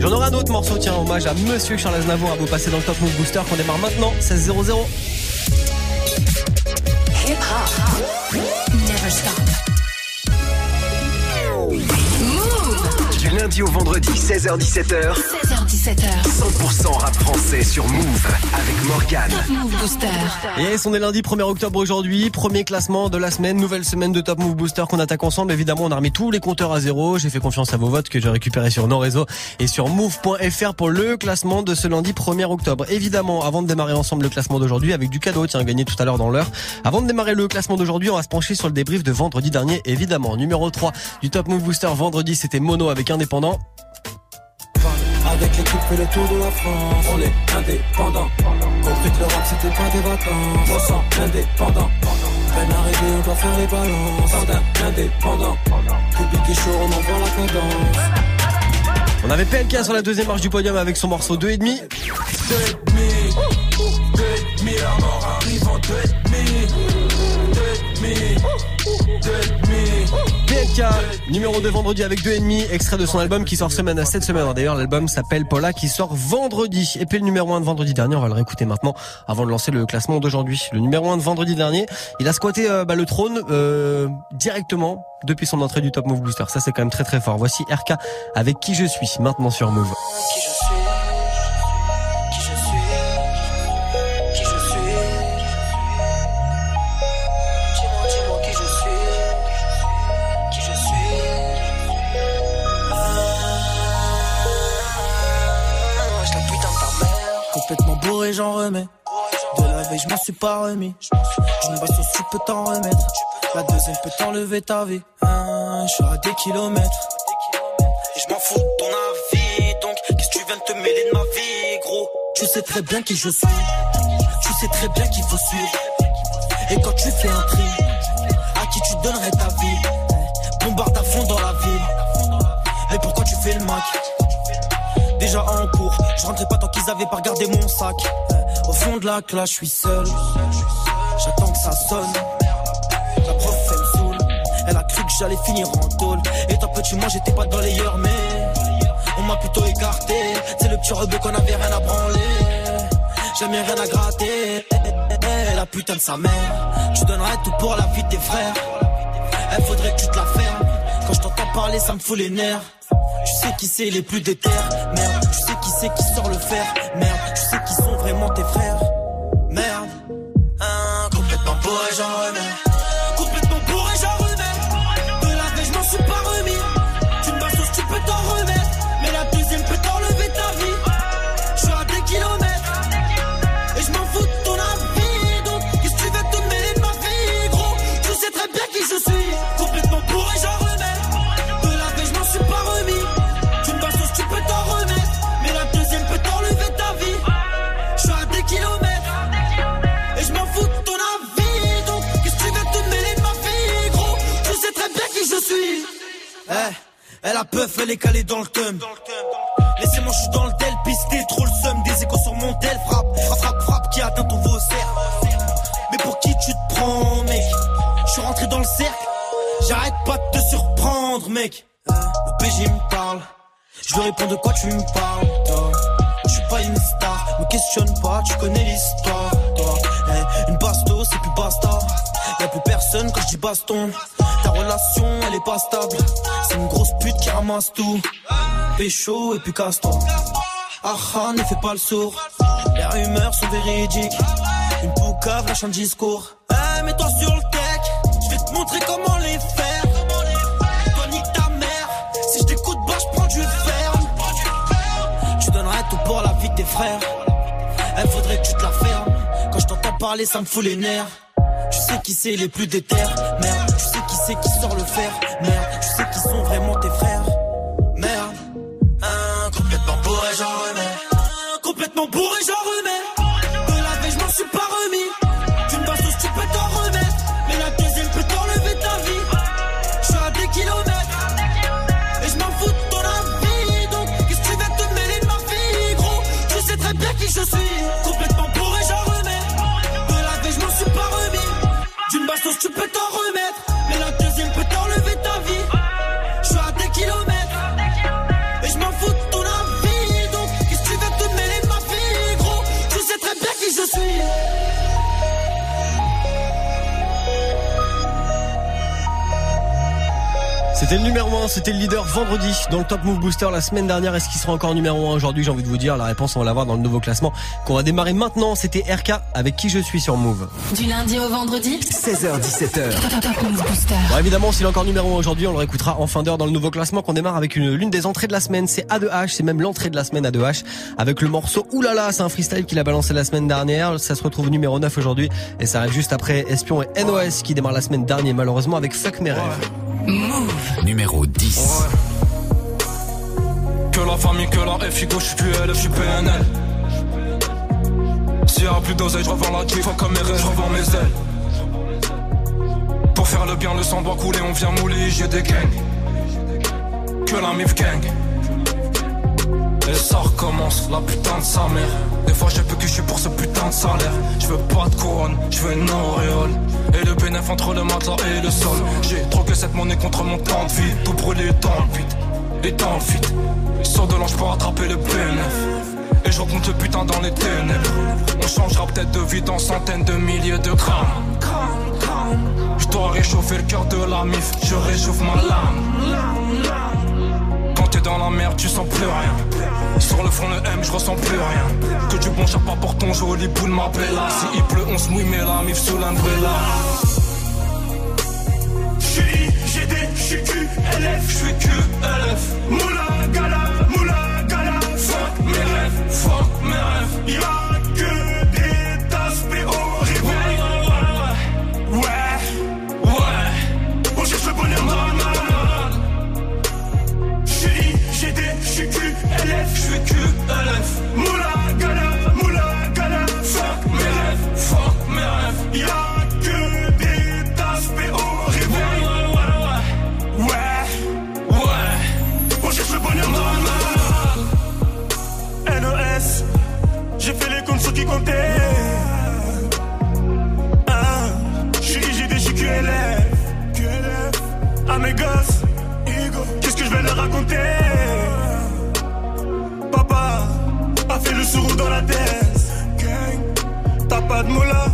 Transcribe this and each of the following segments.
J'en aurai un autre morceau, tiens, hommage à Monsieur Charles Aznavour à vous passer dans le Top Move Booster qu'on démarre maintenant, 16 0 Hip hop. Never stop. Du lundi au vendredi, 16h-17h, 16h17h. 100% rap français sur Move avec Morgane. Top Move Booster. Yes, on est lundi 1er octobre aujourd'hui, premier classement de la semaine, nouvelle semaine de Top Move Booster qu'on attaque ensemble. Évidemment, on a remis tous les compteurs à zéro. J'ai fait confiance à vos votes que j'ai récupérés sur nos réseaux et sur move.fr pour le classement de ce lundi 1er octobre. Évidemment, avant de démarrer ensemble le classement d'aujourd'hui avec du cadeau, tiens, gagné tout à l'heure dans l'heure. Avant de démarrer le classement d'aujourd'hui, on va se pencher sur le débrief de vendredi dernier, évidemment. Numéro 3 du Top Move Booster vendredi, c'était Mono avec Indépendant. Avec l'équipe fait le tour de la France. On est indépendant. Compris que l'Europe c'était pas des vacances. On sent indépendant Peine arrivée on doit faire les balances. Bardin indépendant. Public est chaud on envoie la cadence. On avait PLK sur la deuxième marche du podium avec son morceau 2,5 2,5 2,5 la mort arrive en 2,5 Numéro 2 vendredi avec 2,5, extrait de son album qui sort semaine à cette semaine. D'ailleurs, l'album s'appelle Paula qui sort vendredi. Et puis le numéro 1 de vendredi dernier, on va le réécouter maintenant avant de lancer le classement d'aujourd'hui. Le numéro 1 de vendredi dernier, il a squatté euh, bah, le trône euh, directement depuis son entrée du Top Move Booster. Ça, c'est quand même très très fort. Voici RK avec qui je suis maintenant sur Move. J'en remets. De la veille je m'en suis pas remis. D'une boisson tu peux t'en remettre. La deuxième peut t'enlever ta vie. Ah, Je suis à des kilomètres. Et je m'en fous de ton avis, donc qu'est-ce que tu viens de te mêler de ma vie, gros? Tu sais très bien qui je suis, tu sais très bien qu'il faut suivre. Et quand tu fais un tri, à qui tu donnerais ta vie? Bombarde à fond dans la ville. Et pourquoi tu fais le mac Déjà en cours, je rentrais pas tant qu'ils avaient pas regardé mon sac. Au fond de la classe, je suis seul. J'attends que ça sonne. La prof, elle me saoule. Elle a cru que j'allais finir en tôle. Et toi, petit, moi, j'étais pas dans les heures, mais on m'a plutôt écarté. C'est le petit rebeu qu'on avait rien à branler. Jamais rien à gratter. La putain de sa mère. Tu donnerais tout pour la vie de tes frères. Elle faudrait que tu te la fermes. Quand je t'entends parler, ça me fout les nerfs. Tu sais qui c'est les plus déter. Tu sais c'est qui sort le fer. Merde, tu sais qui sont vraiment tes frères. Merde, Hein, complètement bourré, j'en remets. Peur, elle est calée dans le thème. Laissez-moi, je suis dans le tel, pisté, trop le seum. Des échos sur mon tel, frappe, frappe, frappe, qui atteint ton vaussaire. Mais pour qui tu te prends, mec? Je suis rentré dans le cercle. J'arrête pas de te surprendre, mec. Le PG me parle. Je lui réponds de quoi tu me parles, toi? Je suis pas une star, me questionne pas, tu connais l'histoire, toi. Eh, une basto, c'est plus basta. Y'a plus personne quand je dis baston. Ta relation, elle est pas stable. C'est une grosse pute qui ramasse tout. Pécho et puis casse-toi. Ah ah, ne fais pas le sourd. Les rumeurs sont véridiques. Une poucave lâche un discours. Eh, mets-toi sur le tech. Je vais te montrer comment les faire. Toi, nique ta mère. Si je t'écoute, bah, je prends du ferme. Tu donnerais tout pour la vie de tes frères. Elle faudrait que tu te la fermes. Quand je t'entends parler, ça me fout les nerfs. Tu sais qui c'est les plus déter. Merde, c'est qui sort le fer. Merde, tu sais qui sont vraiment tes frères. C'était le numéro 1, c'était le leader vendredi dans le Top Move Booster la semaine dernière. Est-ce qu'il sera encore numéro 1 aujourd'hui J'ai envie de vous dire, la réponse on va l'avoir dans le nouveau classement qu'on va démarrer maintenant. C'était RK avec qui je suis sur Move. Du lundi au vendredi 16h17h. Top Move Booster. Bon, évidemment, s'il est encore numéro 1 aujourd'hui, on le réécoutera en fin d'heure dans le nouveau classement qu'on démarre avec une l'une des entrées de la semaine. C'est A2H, c'est même l'entrée de la semaine A2H avec le morceau Oulala, c'est un freestyle qu'il a balancé la semaine dernière. Ça se retrouve numéro 9 aujourd'hui et ça arrive juste après Espion et NOS qui démarre la semaine dernière malheureusement avec Fuck mes rêves. Numéro 10. Que la famille, que la FIGO, je suis QL, je suis PNL. S'il y a plus d'oseille, je revends la kiff, comme mes rêves, je mes ailes. Pour faire le bien, le sang doit couler, on vient mouler, j'ai des gangs. Que la mif gang. Et ça recommence, la putain de sa mère. Des fois j'ai peu que je suis pour ce putain de salaire. Je veux pas de couronne, je veux une auréole. Et le bénéf entre le matelas et le sol. J'ai troqué cette monnaie contre mon temps de vie. Tout brûlé dans le et dans le vide. Sors de l'ange pour attraper le bénéf. Et je rencontre le putain dans les ténèbres. On changera peut-être de vie dans centaines de milliers de grammes. Je dois réchauffer le cœur de la mif, je réchauffe ma lame. T'es dans la merde, tu sens plus rien. Sur le front, le M, je ressens plus rien. Que du bon chapeau pour ton joli boule m'appelle là. Si il pleut, on se mouille, mais la mif sous l'umbrella. J'suis IGD, j'suis QLF, j'suis QLF. Moula gala, moula gala. Fuck mes rêves, fuck mes rêves. Ah, J'suis IGD, j'suis QLF. À mes gosses, qu'est-ce que je vais leur raconter? Papa a fait le sourd dans la tête. T'as pas de moula.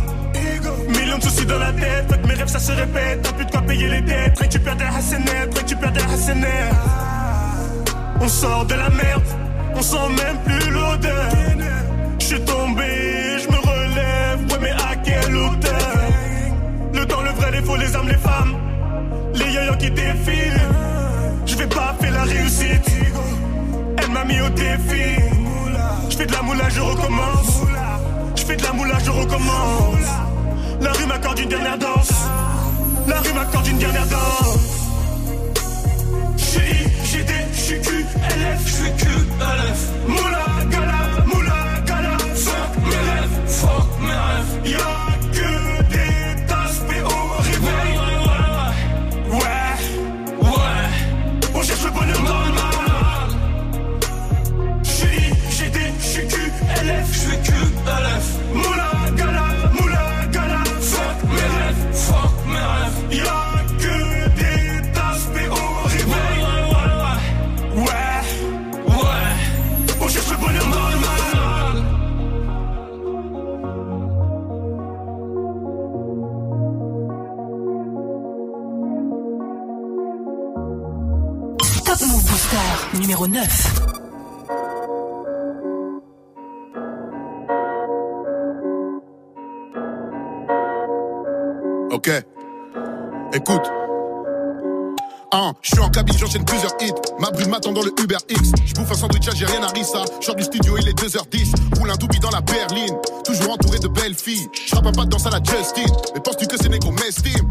Millions de soucis dans la tête, fait que mes rêves ça se répète. T'as plus de quoi payer les dettes, récupère des hassenettes, récupère des hassenettes. On sort de la merde, on sent même plus l'odeur. Le temps, le vrai, les faux, les hommes, les femmes, les yoyos qui défilent. Je vais pas faire la réussite, elle m'a mis au défi. Je fais de la moula, je recommence. Je fais de la moula, je recommence. La rue m'accorde une dernière danse. La rue m'accorde une dernière danse. J'suis GD, j'suis QLF, j'suis QLF. Moula gala, moula gala. Fuck mes rêves, fuck mes rêves. Y'a 9. Ok. Écoute. Hein, je suis en cabine, j'enchaîne plusieurs hits. Ma brune m'attend dans le Uber X. Je bouffe un sandwich algérien à Rissa. Je du studio, il est 2h10. Roule un doubi dans la berline. Toujours entouré de belles filles. Je un pas de danse à la Justin. Mais penses-tu que ces négros m'estiment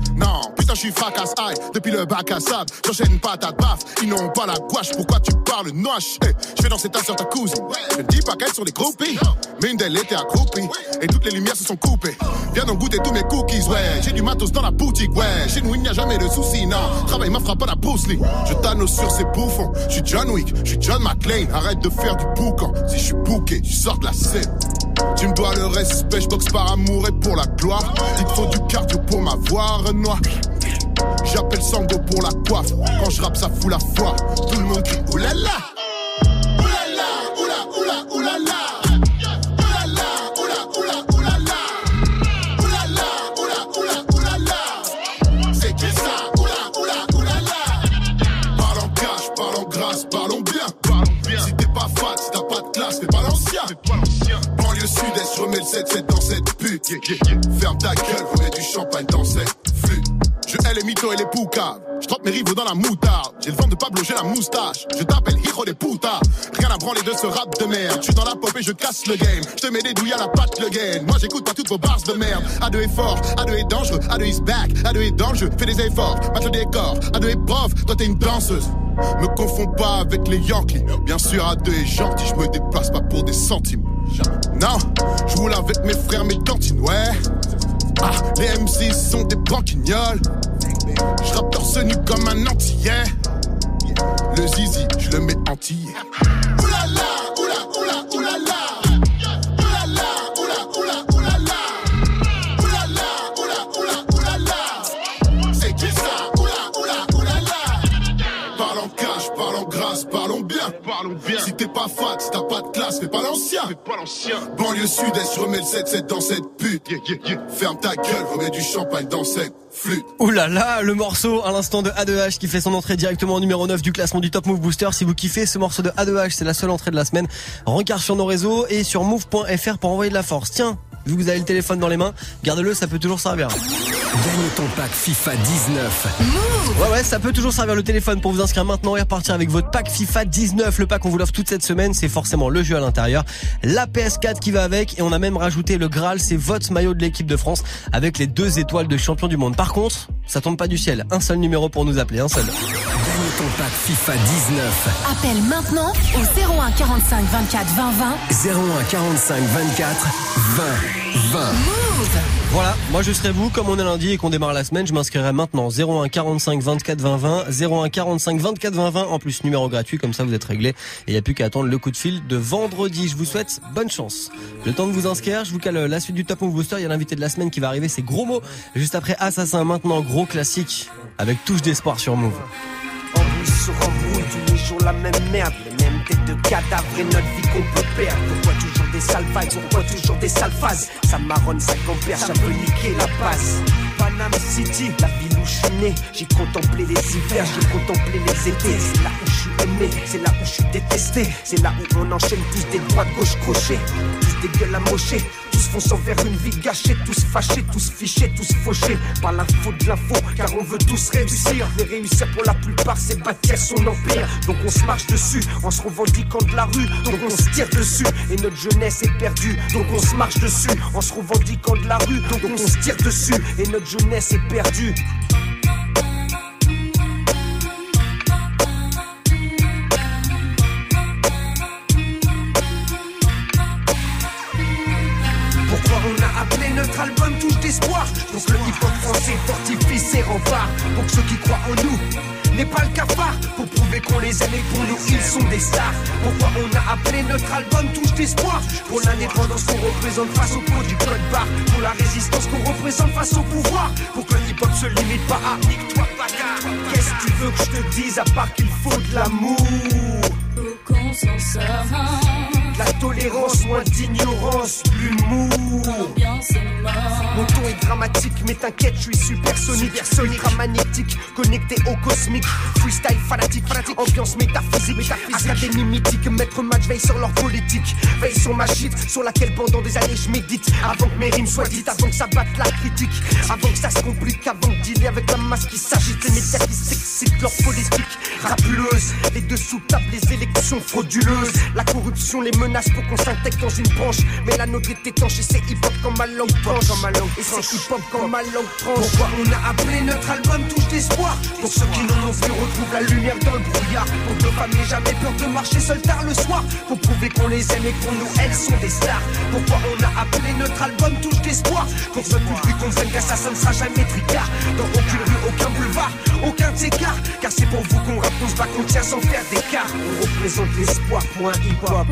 Putain, je suis. Depuis le bac à sable, j'enchaîne pas ta baffe. Ils n'ont pas la gouache, pourquoi tu parles noche? Hey, Je fais danser ta soeur, ta cousine. Ne dis pas qu'elles sont des groupies. Mais une d'elles était accroupie. Et toutes les lumières se sont coupées. Viens donc goûter tous mes cookies, ouais. J'ai du matos dans la boutique, ouais. Chez nous, il n'y a jamais de soucis, non. Travail ma frappe à la Bruce Lee. Je t'annonce sur ces bouffons. Je suis John Wick, je suis John McClane. Arrête de faire du boucan. Si je suis bouqué, tu sors de la scène. Tu me dois le respect, je boxe par amour et pour la gloire. Il te faut du cardio pour m'avoir, Renoir. J'appelle Sango pour la coiffe. Quand je rappe, ça fout la foi. Tout le monde crie oulala. Oulala, oula, oula, oulala. Oulala, oula, oula, oulala. Oulala, oula, oula, oulala. C'est qui ça? Oula, oula, oulala. grâce, parlons bien. Parlons bien. Si t'es pas fat, si t'as pas de classe, t'es pas l'ancien. Banlieue sud-est, je remets le 7-7 dans cette pute. Ferme ta gueule, remets du champagne dans cette flûte. Je hais les mythos et les poucas. Je trempe mes rivaux dans la moutarde. J'ai le vent de Pablo, j'ai la moustache. Je t'appelle hijo des putas. Rien à branler de ce rap de merde. Je suis dans la pop et je casse le game. Je te mets des douilles à la patte le gain. Moi j'écoute pas toutes vos bars de merde. A2 est fort, A2 est dangereux, A2 is back, A2 est dans le jeu. Fais des efforts, match le décor. A2 est prof, toi t'es une danseuse. Me confonds pas avec les Yankees. Bien sûr, A2 est gentil, je me déplace pas pour des centimes. Non, je roule avec mes frères, mes cantines, ouais. Ah, les MC sont des banquignoles. Je rappe torse nu comme un antillais. Le zizi, je le mets entier. Oulala, oula, oula, oulala. Oulala, oula, oula, oulala. Oulala, oula, oula, oulala. C'est qui ça? Oula, oula, oulala. Parlons cash, parlons grâce, parlons bien. Parlons bien. Si t'es pas fat, si t'as pas de classe, fais l'ancien. Pas l'ancien. Banlieue sud-est, je remets le 7-7 dans cette pute. Ferme ta gueule, remets du champagne dans cette flûte. Ouh là là, le morceau à l'instant de A2H qui fait son entrée directement au numéro 9 du classement du Top Move Booster. Si vous kiffez ce morceau de A2H, c'est la seule entrée de la semaine. Rencard sur nos réseaux et sur move.fr pour envoyer de la force. Tiens, vu que vous avez le téléphone dans les mains, gardez-le, ça peut toujours servir. Gagne ton pack FIFA 19. Ouais ouais, ça peut toujours servir le téléphone pour vous inscrire maintenant et repartir avec votre pack FIFA 19. Le pack on vous l'offre toute cette semaine, c'est forcément le jeu à l'intérieur, la PS4 qui va avec et on a même rajouté le Graal, c'est votre maillot de l'équipe de France avec les deux étoiles de champion du monde. Par contre, ça tombe pas du ciel, un seul numéro pour nous appeler, un seul. Gagne ton pack FIFA 19. Appelle maintenant au 01 45 24 20 20. 01 45 24 20 20. Voilà, moi je serai vous, comme on est lundi et qu'on démarre la semaine, je m'inscrirai maintenant 01 45 24 20 20, 01 45 24 20 20, en plus numéro gratuit, comme ça vous êtes réglé et il n'y a plus qu'à attendre le coup de fil de vendredi. Je vous souhaite bonne chance. Le temps de vous inscrire, je vous cale la suite du Top Move Booster, il y a l'invité de la semaine qui va arriver, c'est gros mots, juste après Assassin, maintenant gros classique, avec touche d'espoir sur Move. Embrouille sur embrouille, tous les jours la même merde, les mêmes têtes de cadavres et notre vie qu'on peut perdre. Pourquoi toujours des sales vibes, pourquoi toujours des sales phases? Ça marronne, ça compère, ça peut niquer la base. City, la ville où je suis né, j'ai contemplé les hivers, j'ai contemplé les étés. C'est là où je suis aimé, c'est là où je suis détesté, c'est là où on enchaîne tous des droits gauche crochés, tous des gueules amochées. Tous fonçant vers une vie gâchée, tous fâchés, tous fichés, tous fauchés par l'info de l'info, car on veut tous réussir. Mais réussir pour la plupart, c'est bâtir son empire. Donc on se marche dessus en se revendiquant de la rue, donc on se tire dessus. Et notre jeunesse est perdue, donc on se marche dessus en se revendiquant de la rue, donc on se tire dessus. Et notre jeunesse est perdue. Pourquoi on a appelé notre album Touche d'espoir Pour que le hip-hop français fortifie ses remparts Pour que ceux qui croient en nous n'aient pas le cafard Pour prouver qu'on les aime et pour nous ils Pourquoi on a appelé notre album Touche d'espoir Pour l'indépendance qu'on représente face au pot du code barre. Pour la résistance qu'on représente face au pouvoir. Pour que le hip-hop se limite pas à nique-toi Qu'est-ce que tu veux que je te dise à part qu'il faut de l'amour? La tolérance, moins d'ignorance, l'humour. Mon ton est dramatique, mais t'inquiète, je suis supersonique. Ultra magnétique, connecté au cosmique. Freestyle fanatique, fanatique. ambiance métaphysique. métaphysique. Académie mythique, maître match veille sur leur politique. Veille sur ma shit, sur laquelle pendant des années je médite. Avant que mes rimes soient dites, avant que ça batte la critique. Avant que ça se complique, avant de dealer avec la masse qui s'agite. Les médias qui s'excitent leur politique. Rapuleuse, les dessous tapent les élections frauduleuses. La corruption, les menaces pour qu'on s'intègre dans une branche. Mais la nôtre est étanche et c'est hip-hop comme ma langue tranche. Comme ma langue et c'est hip-hop comme ma langue tranche. Pourquoi on a appelé notre album Touche d'espoir? Pour ceux qui n'en ont plus retrouvent la lumière dans le brouillard. Pour nos femmes n'aient jamais peur de marcher seul tard le soir. Pour prouver qu'on les aime et pour nous elles sont des stars. Pourquoi on a appelé notre album Touche d'espoir? Pour que notre public comprenne qu'assassin ne sera jamais tricard. Dans aucune rue, aucun boulevard, aucun écart. Car c'est pour vous qu'on rappe, on se bat, qu'on tient sans faire d'écart. On représente l'espoir pour un hip-hop.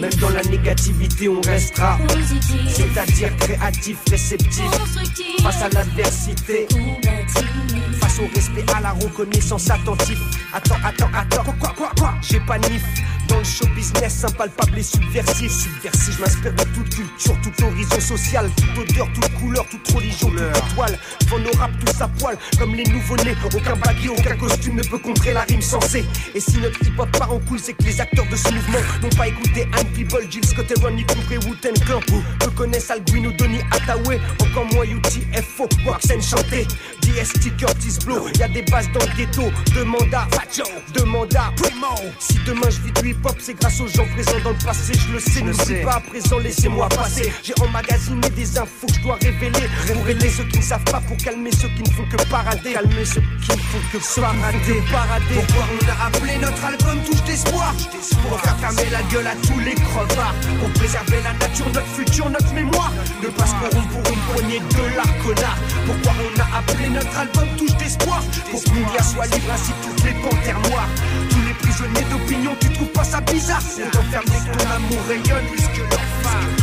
Même dans la négativité, on restera. C'est-à-dire créatif, réceptif. Face à l'adversité. Face au respect, à la reconnaissance attentif. Attends, attends, attends. Quoi, quoi, quoi, quoi? J'ai pas nif dans le show business, impalpable et subversif. Subversif, je m'inspire de toute culture, toute horizon sociale, toute odeur, toute couleur, toute religion, toute étoile. Devant nos rap, tous à poil, comme les nouveaux-nés. Aucun baggy, aucun costume ne peut contrer la rime sensée. Et si notre hip-hop part en couille, c'est que les acteurs de ce mouvement n'ont pas écouté Anne People, Jill Scott et Cooper et Wu-Tang Clan. Peu connaissent Alguino, Donny Hathaway, encore moins UTFO, Waxen chanté. DST, Curtis Blow, y a des bases dans le ghetto. Demande à Facho, demande à Primo. Si demain je vis du hip-hop, c'est grâce aux gens présents dans le passé. Je le sais, n'oublie pas à présent, laissez-moi passer. J'ai emmagasiné des infos que je dois révéler. Pour aider ceux qui ne savent pas, pour calmer ceux qui ne font que parader. Calmer ceux qui ne font que parader. parader. Pourquoi on a appelé notre album Touche d'espoir? Pour faire fermer la gueule à tous les crevards. Pour préserver la nature, notre futur, notre mémoire. Ne pas se corrompre pour une poignée de la connard. Pourquoi on a appelé notre album Touche d'espoir? Pour que Mounia soit libre ainsi toutes les panthères noires. Tous les prisonniers d'opinion, tu trouves pas ça bizarre? On t'enferme dès que ton amour rayonne plus que leur femme.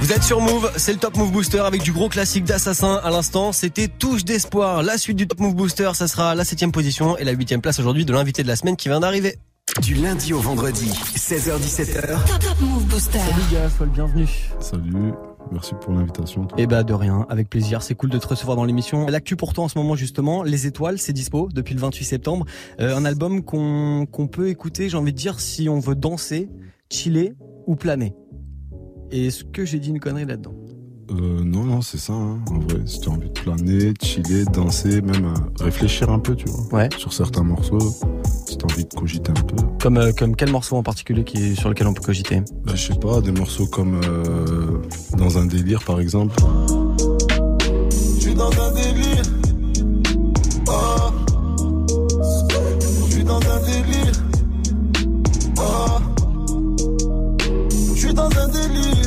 Vous êtes sur Move, c'est le Top Move Booster avec du gros classique d'Assassin à l'instant. C'était Touche d'espoir. La suite du Top Move Booster, ça sera la septième position et la huitième place aujourd'hui de l'invité de la semaine qui vient d'arriver. Du lundi au vendredi, 16h17h. Top, top Move Booster. Salut gars, sois le bienvenu. Salut, merci pour l'invitation. Eh bah de rien, avec plaisir, c'est cool de te recevoir dans l'émission. L'actu pour toi en ce moment justement, Les Étoiles, c'est dispo depuis le 28 septembre. Euh, un album qu'on qu'on peut écouter, j'ai envie de dire, si on veut danser, chiller ou planer. Et Est-ce que j'ai dit une connerie là-dedans Euh, non, non, c'est ça, hein, en vrai. Si tu as envie de planer, de chiller, de danser, même euh, réfléchir un peu, tu vois. Ouais. Sur certains morceaux, si tu as envie de cogiter un peu. Comme, euh, comme quel morceau en particulier qui est, sur lequel on peut cogiter? Bah, je sais pas, des morceaux comme euh, Dans un délire, par exemple. Je suis dans un délire. Oh. Je suis dans un délire. Oh. Je suis dans un délire.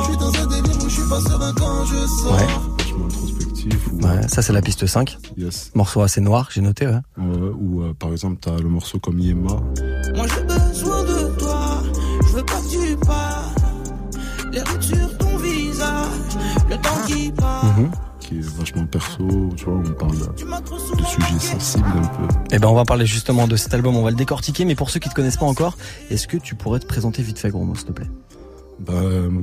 Je suis dans un délire où je suis pas serein quand je sors. Ouais. Ou, Ouais, ça c'est la piste 5. Yes. Morceau assez noir, j'ai noté. Ouais. Ouais, ou euh, par exemple, t'as le morceau comme Yema. Moi j'ai besoin de toi, je veux pas que tu pars. Les rides sur ton visage, le temps qui passe. Mhm. Qui est vachement perso, tu vois, on parle Tu de sujets sensibles un peu. Eh ben on va parler justement de cet album, on va le décortiquer, mais pour ceux qui te connaissent pas encore, est-ce que tu pourrais te présenter vite fait gros mot s'il te plaît? Bah,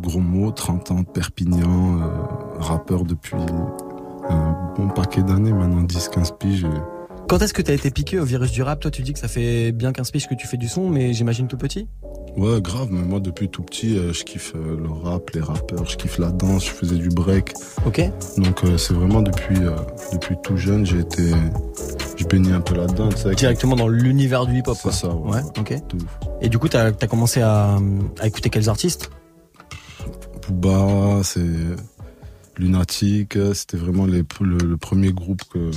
gros mot, 30 ans de Perpignan, euh, rappeur depuis un bon paquet d'années, maintenant 10-15 piges. Quand est-ce que t'as été piqué au virus du rap? Toi tu dis que ça fait bien 15 piges que tu fais du son, mais j'imagine tout petit Ouais, grave, mais moi depuis tout petit, euh, je kiffe euh, le rap, les rappeurs, je kiffe la danse, je faisais du break. Ok Donc euh, c'est vraiment depuis, depuis tout jeune, j'ai été. Je baignais un peu là-dedans, tu sais. Directement dans l'univers du hip-hop C'est ça, ouais. Ouais, ok. Et du coup t'as as commencé à, à écouter quels artistes? Booba, c'est Lunatic, c'était vraiment les, le, le premier groupe que,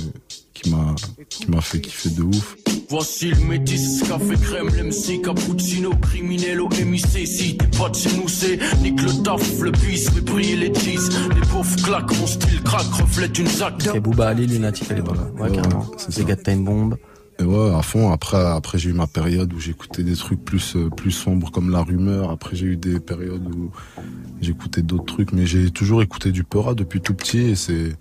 qui m'a qui m'a fait kiffer de ouf. Voici le métis, café crème, l'MC, cappuccino, criminel au MIC. Si t'es pas de chez nous, c'est nique le taf, le bis, mais briller les cheese. Les pauvres claquent, mon style craque, reflète une zac. Et Booba Ali, Lunatic à l'époque. Voilà. Ouais, Ouais, carrément. c'est gars de Time Bomb. Et ouais, à fond. Après, après j'ai eu ma période où j'écoutais des trucs plus euh, plus sombres comme la rumeur. Après, j'ai eu des périodes où j'écoutais d'autres trucs, mais j'ai toujours écouté du Peura depuis tout petit et c'est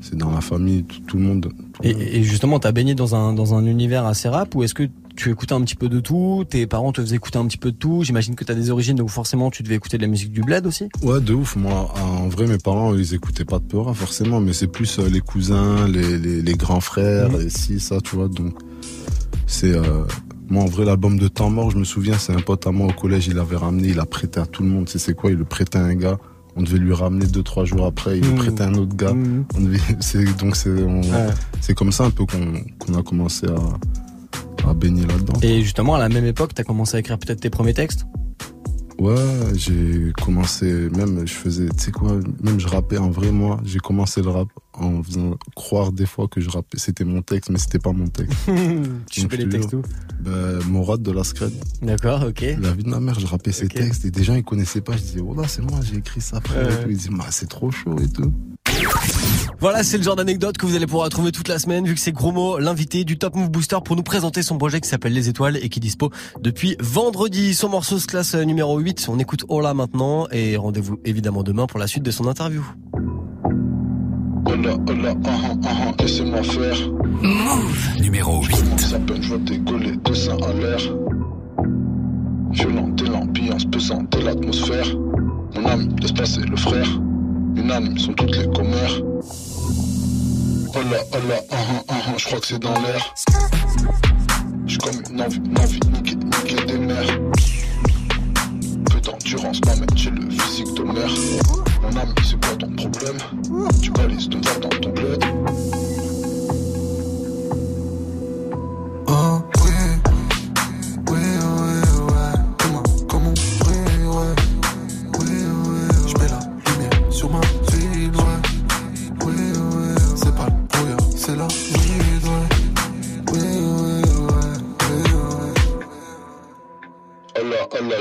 c'est dans la famille, tout, tout le monde. tout le monde. Et, et justement, t'as baigné dans un, dans un univers assez rap ou est-ce que tu écoutais un petit peu de tout Tes parents te faisaient écouter un petit peu de tout J'imagine que t'as des origines où forcément tu devais écouter de la musique du bled aussi Ouais, de ouf. Moi, en vrai, mes parents, ils écoutaient pas de Peura forcément, mais c'est plus euh, les cousins, les, les, les grands frères, Mhm. et si, ça, tu vois. Donc, c'est. Euh, moi, en vrai, l'album de Temps Mort, je me souviens, c'est un pote à moi au collège, il avait ramené, il a prêté à tout le monde. Tu sais, c'est quoi? Il le prêtait à un gars. On devait lui ramener deux, trois jours après, il le Mhm. prêtait à un autre gars. Mhm. On devait- c'est, donc, c'est, on- Ouais. c'est comme ça un peu qu'on, qu'on a commencé à, à baigner là-dedans. Et justement, à la même époque, t'as commencé à écrire peut-être tes premiers textes? Ouais, j'ai commencé, même je faisais, tu sais quoi, même je rappais en vrai, moi, j'ai commencé le rap en faisant croire des fois que je rappais, c'était mon texte, mais c'était pas mon texte. Tu je les te textes où? Ben, Morad de la Scred, D'accord, ok. la vie de ma mère, je rappais ses textes et des gens ils connaissaient pas, je disais, oh là, c'est moi, j'ai écrit ça, tout. Ils disaient, bah, c'est trop chaud et tout. Voilà, c'est le genre d'anecdote que vous allez pouvoir trouver toute la semaine, vu que c'est Gromo, l'invité du Top Move Booster, pour nous présenter son projet qui s'appelle Les Étoiles et qui est dispo depuis vendredi. Son morceau se classe numéro 8. On écoute Ola maintenant et rendez-vous évidemment demain pour la suite de son interview. Hola, hola, ah, ah, ah, laissez-moi faire. Move numéro 8. Ça peine, je vois décoller, deux seins à l'air. Violente et l'ambiance pesante et l'atmosphère. Mon âme, laisse passer le frère. Unanime sont toutes les commères. Oh là, oh là, ah, je crois que c'est dans l'air. J'suis comme une envie, une envie, niquer, niquer des mères. Peu d'endurance m'amène j'ai le physique de mère. Mon ami, c'est quoi ton problème? Tu balises ton verre dans ton bled. Oh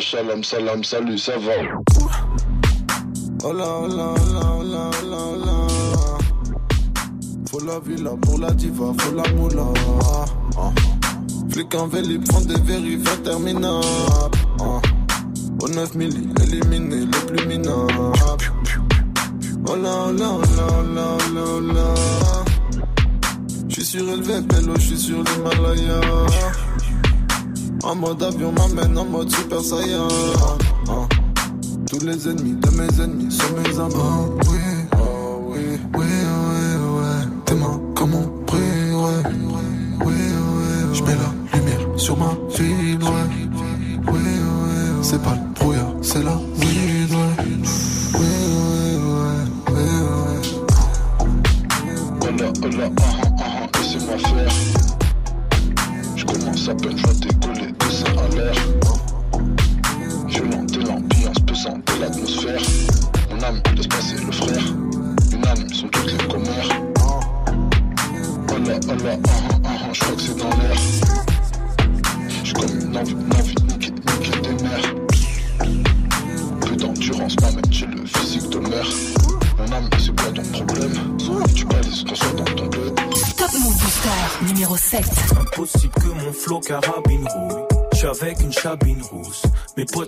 shalom, salam, salut, ça va. Oh là, oh là, oh là, oh là, oh là, oh là. Faut la villa pour la diva, faut la moula. Ah. Flic en véli, prend des vérifs interminables. Ah. Au 9 milli, éliminé le plus minable. Oh là, oh là, oh là, oh là, oh là, oh là. J'suis surélevé, pélo, j'suis sur l'Himalaya. En mode avion, m'amène en mode super saiyan. Ah. Tous les ennemis de mes ennemis sont mes amis. Oh oui, oh oui, oui, oui, ouais. T'es ma comme on prie, ouais. Oui, ouais, je mets la lumière sur ma ville, ouais. Oui, ouais, c'est pas le brouillard, c'est la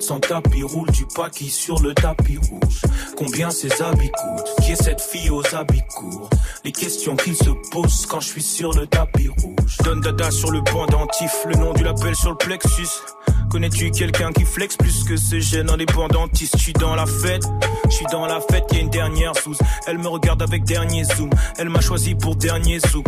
Sans tapis roulent du paquis sur le tapis rouge. Combien ces habits coûtent Qui est cette fille aux habits courts Les questions qu'ils se posent quand je suis sur le tapis rouge. Donne dada sur le pendentif, le nom du label sur le plexus. Connais-tu quelqu'un qui flex plus que ce gène indépendantiste? Je suis dans la fête, je suis dans la fête, y a une dernière sous. Elle me regarde avec dernier zoom, elle m'a choisi pour dernier zouk.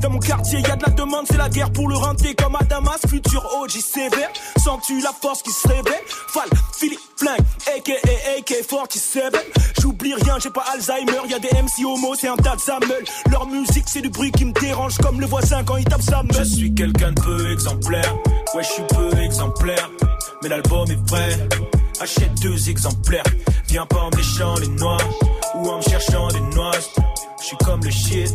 Dans mon quartier, y a de la demande, c'est la guerre pour le renter comme à Damas. Futur OG sévère, sens-tu la force qui se réveille Fall, Philippe, Flingue, aka AK-47. J'oublie rien, j'ai pas Alzheimer, y a des MC homo, c'est un tas. Leur musique, c'est du bruit qui me dérange comme le voisin quand il tape sa meule. Je suis quelqu'un de peu exemplaire, ouais, je suis peu exemplaire. Mais l'album est prêt, achète deux exemplaires. Viens pas en me les noix ou en me cherchant des noix. Je suis comme le shit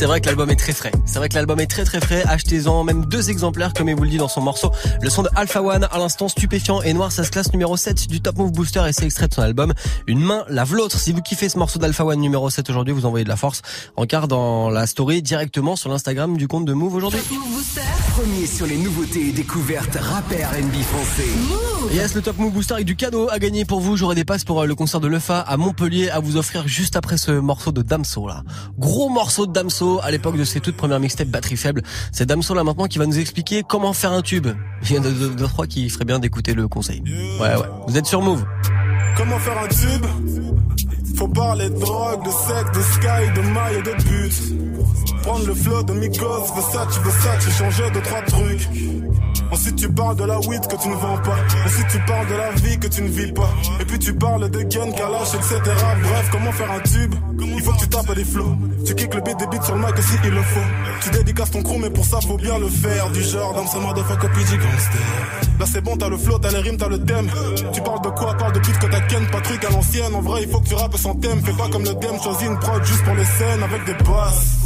C'est vrai que l'album est très frais. C'est vrai que l'album est très très frais. Achetez-en même deux exemplaires comme il vous le dit dans son morceau. Le son de Alpha One à l'instant stupéfiant et noir, ça se classe numéro 7 du Top Move Booster et c'est extrait de son album Une main lave l'autre. Si vous kiffez ce morceau d'Alpha One numéro 7 aujourd'hui, vous envoyez de la force en quart dans la story directement sur l'Instagram du compte de Move aujourd'hui. Premier sur les nouveautés et découvertes rappeurs français. Yes, le Top Move Booster avec du cadeau à gagner pour vous. J'aurai des passes pour euh, le concert de Lefa à Montpellier à vous offrir juste après ce morceau de Damso là. Gros morceau de Damso à l'époque de ses toutes premières mixtapes batterie faible. C'est Damso là maintenant qui va nous expliquer comment faire un tube. Il y en a deux, trois qui ferait bien d'écouter le conseil. Ouais ouais. Vous êtes sur Move. Comment faire un tube? Faut parler de drogue, de sexe, de sky, de maille et de but. Prendre le flow de Migos, Versace, Versace, changer de trois trucs. Ensuite tu parles de la weed que tu ne vends pas. Ensuite tu parles de la vie que tu ne vis pas. Et puis tu parles de gun, kalash, etc. Bref, comment faire un tube? Il faut que tu tapes des flows. Tu kicks le beat des beats sur le mic si il le faut. Tu dédicaces ton crew, mais pour ça faut bien le faire. Du genre dans ce motherfucker PG gangster. Là c'est bon, t'as le flow, t'as les rimes, t'as le thème. Tu parles de quoi? Parle de beat que t'as ken, pas truc à l'ancienne. En vrai, il faut que tu rappes sans thème. Fais pas comme le game, choisis une prod juste pour les scènes avec des basses.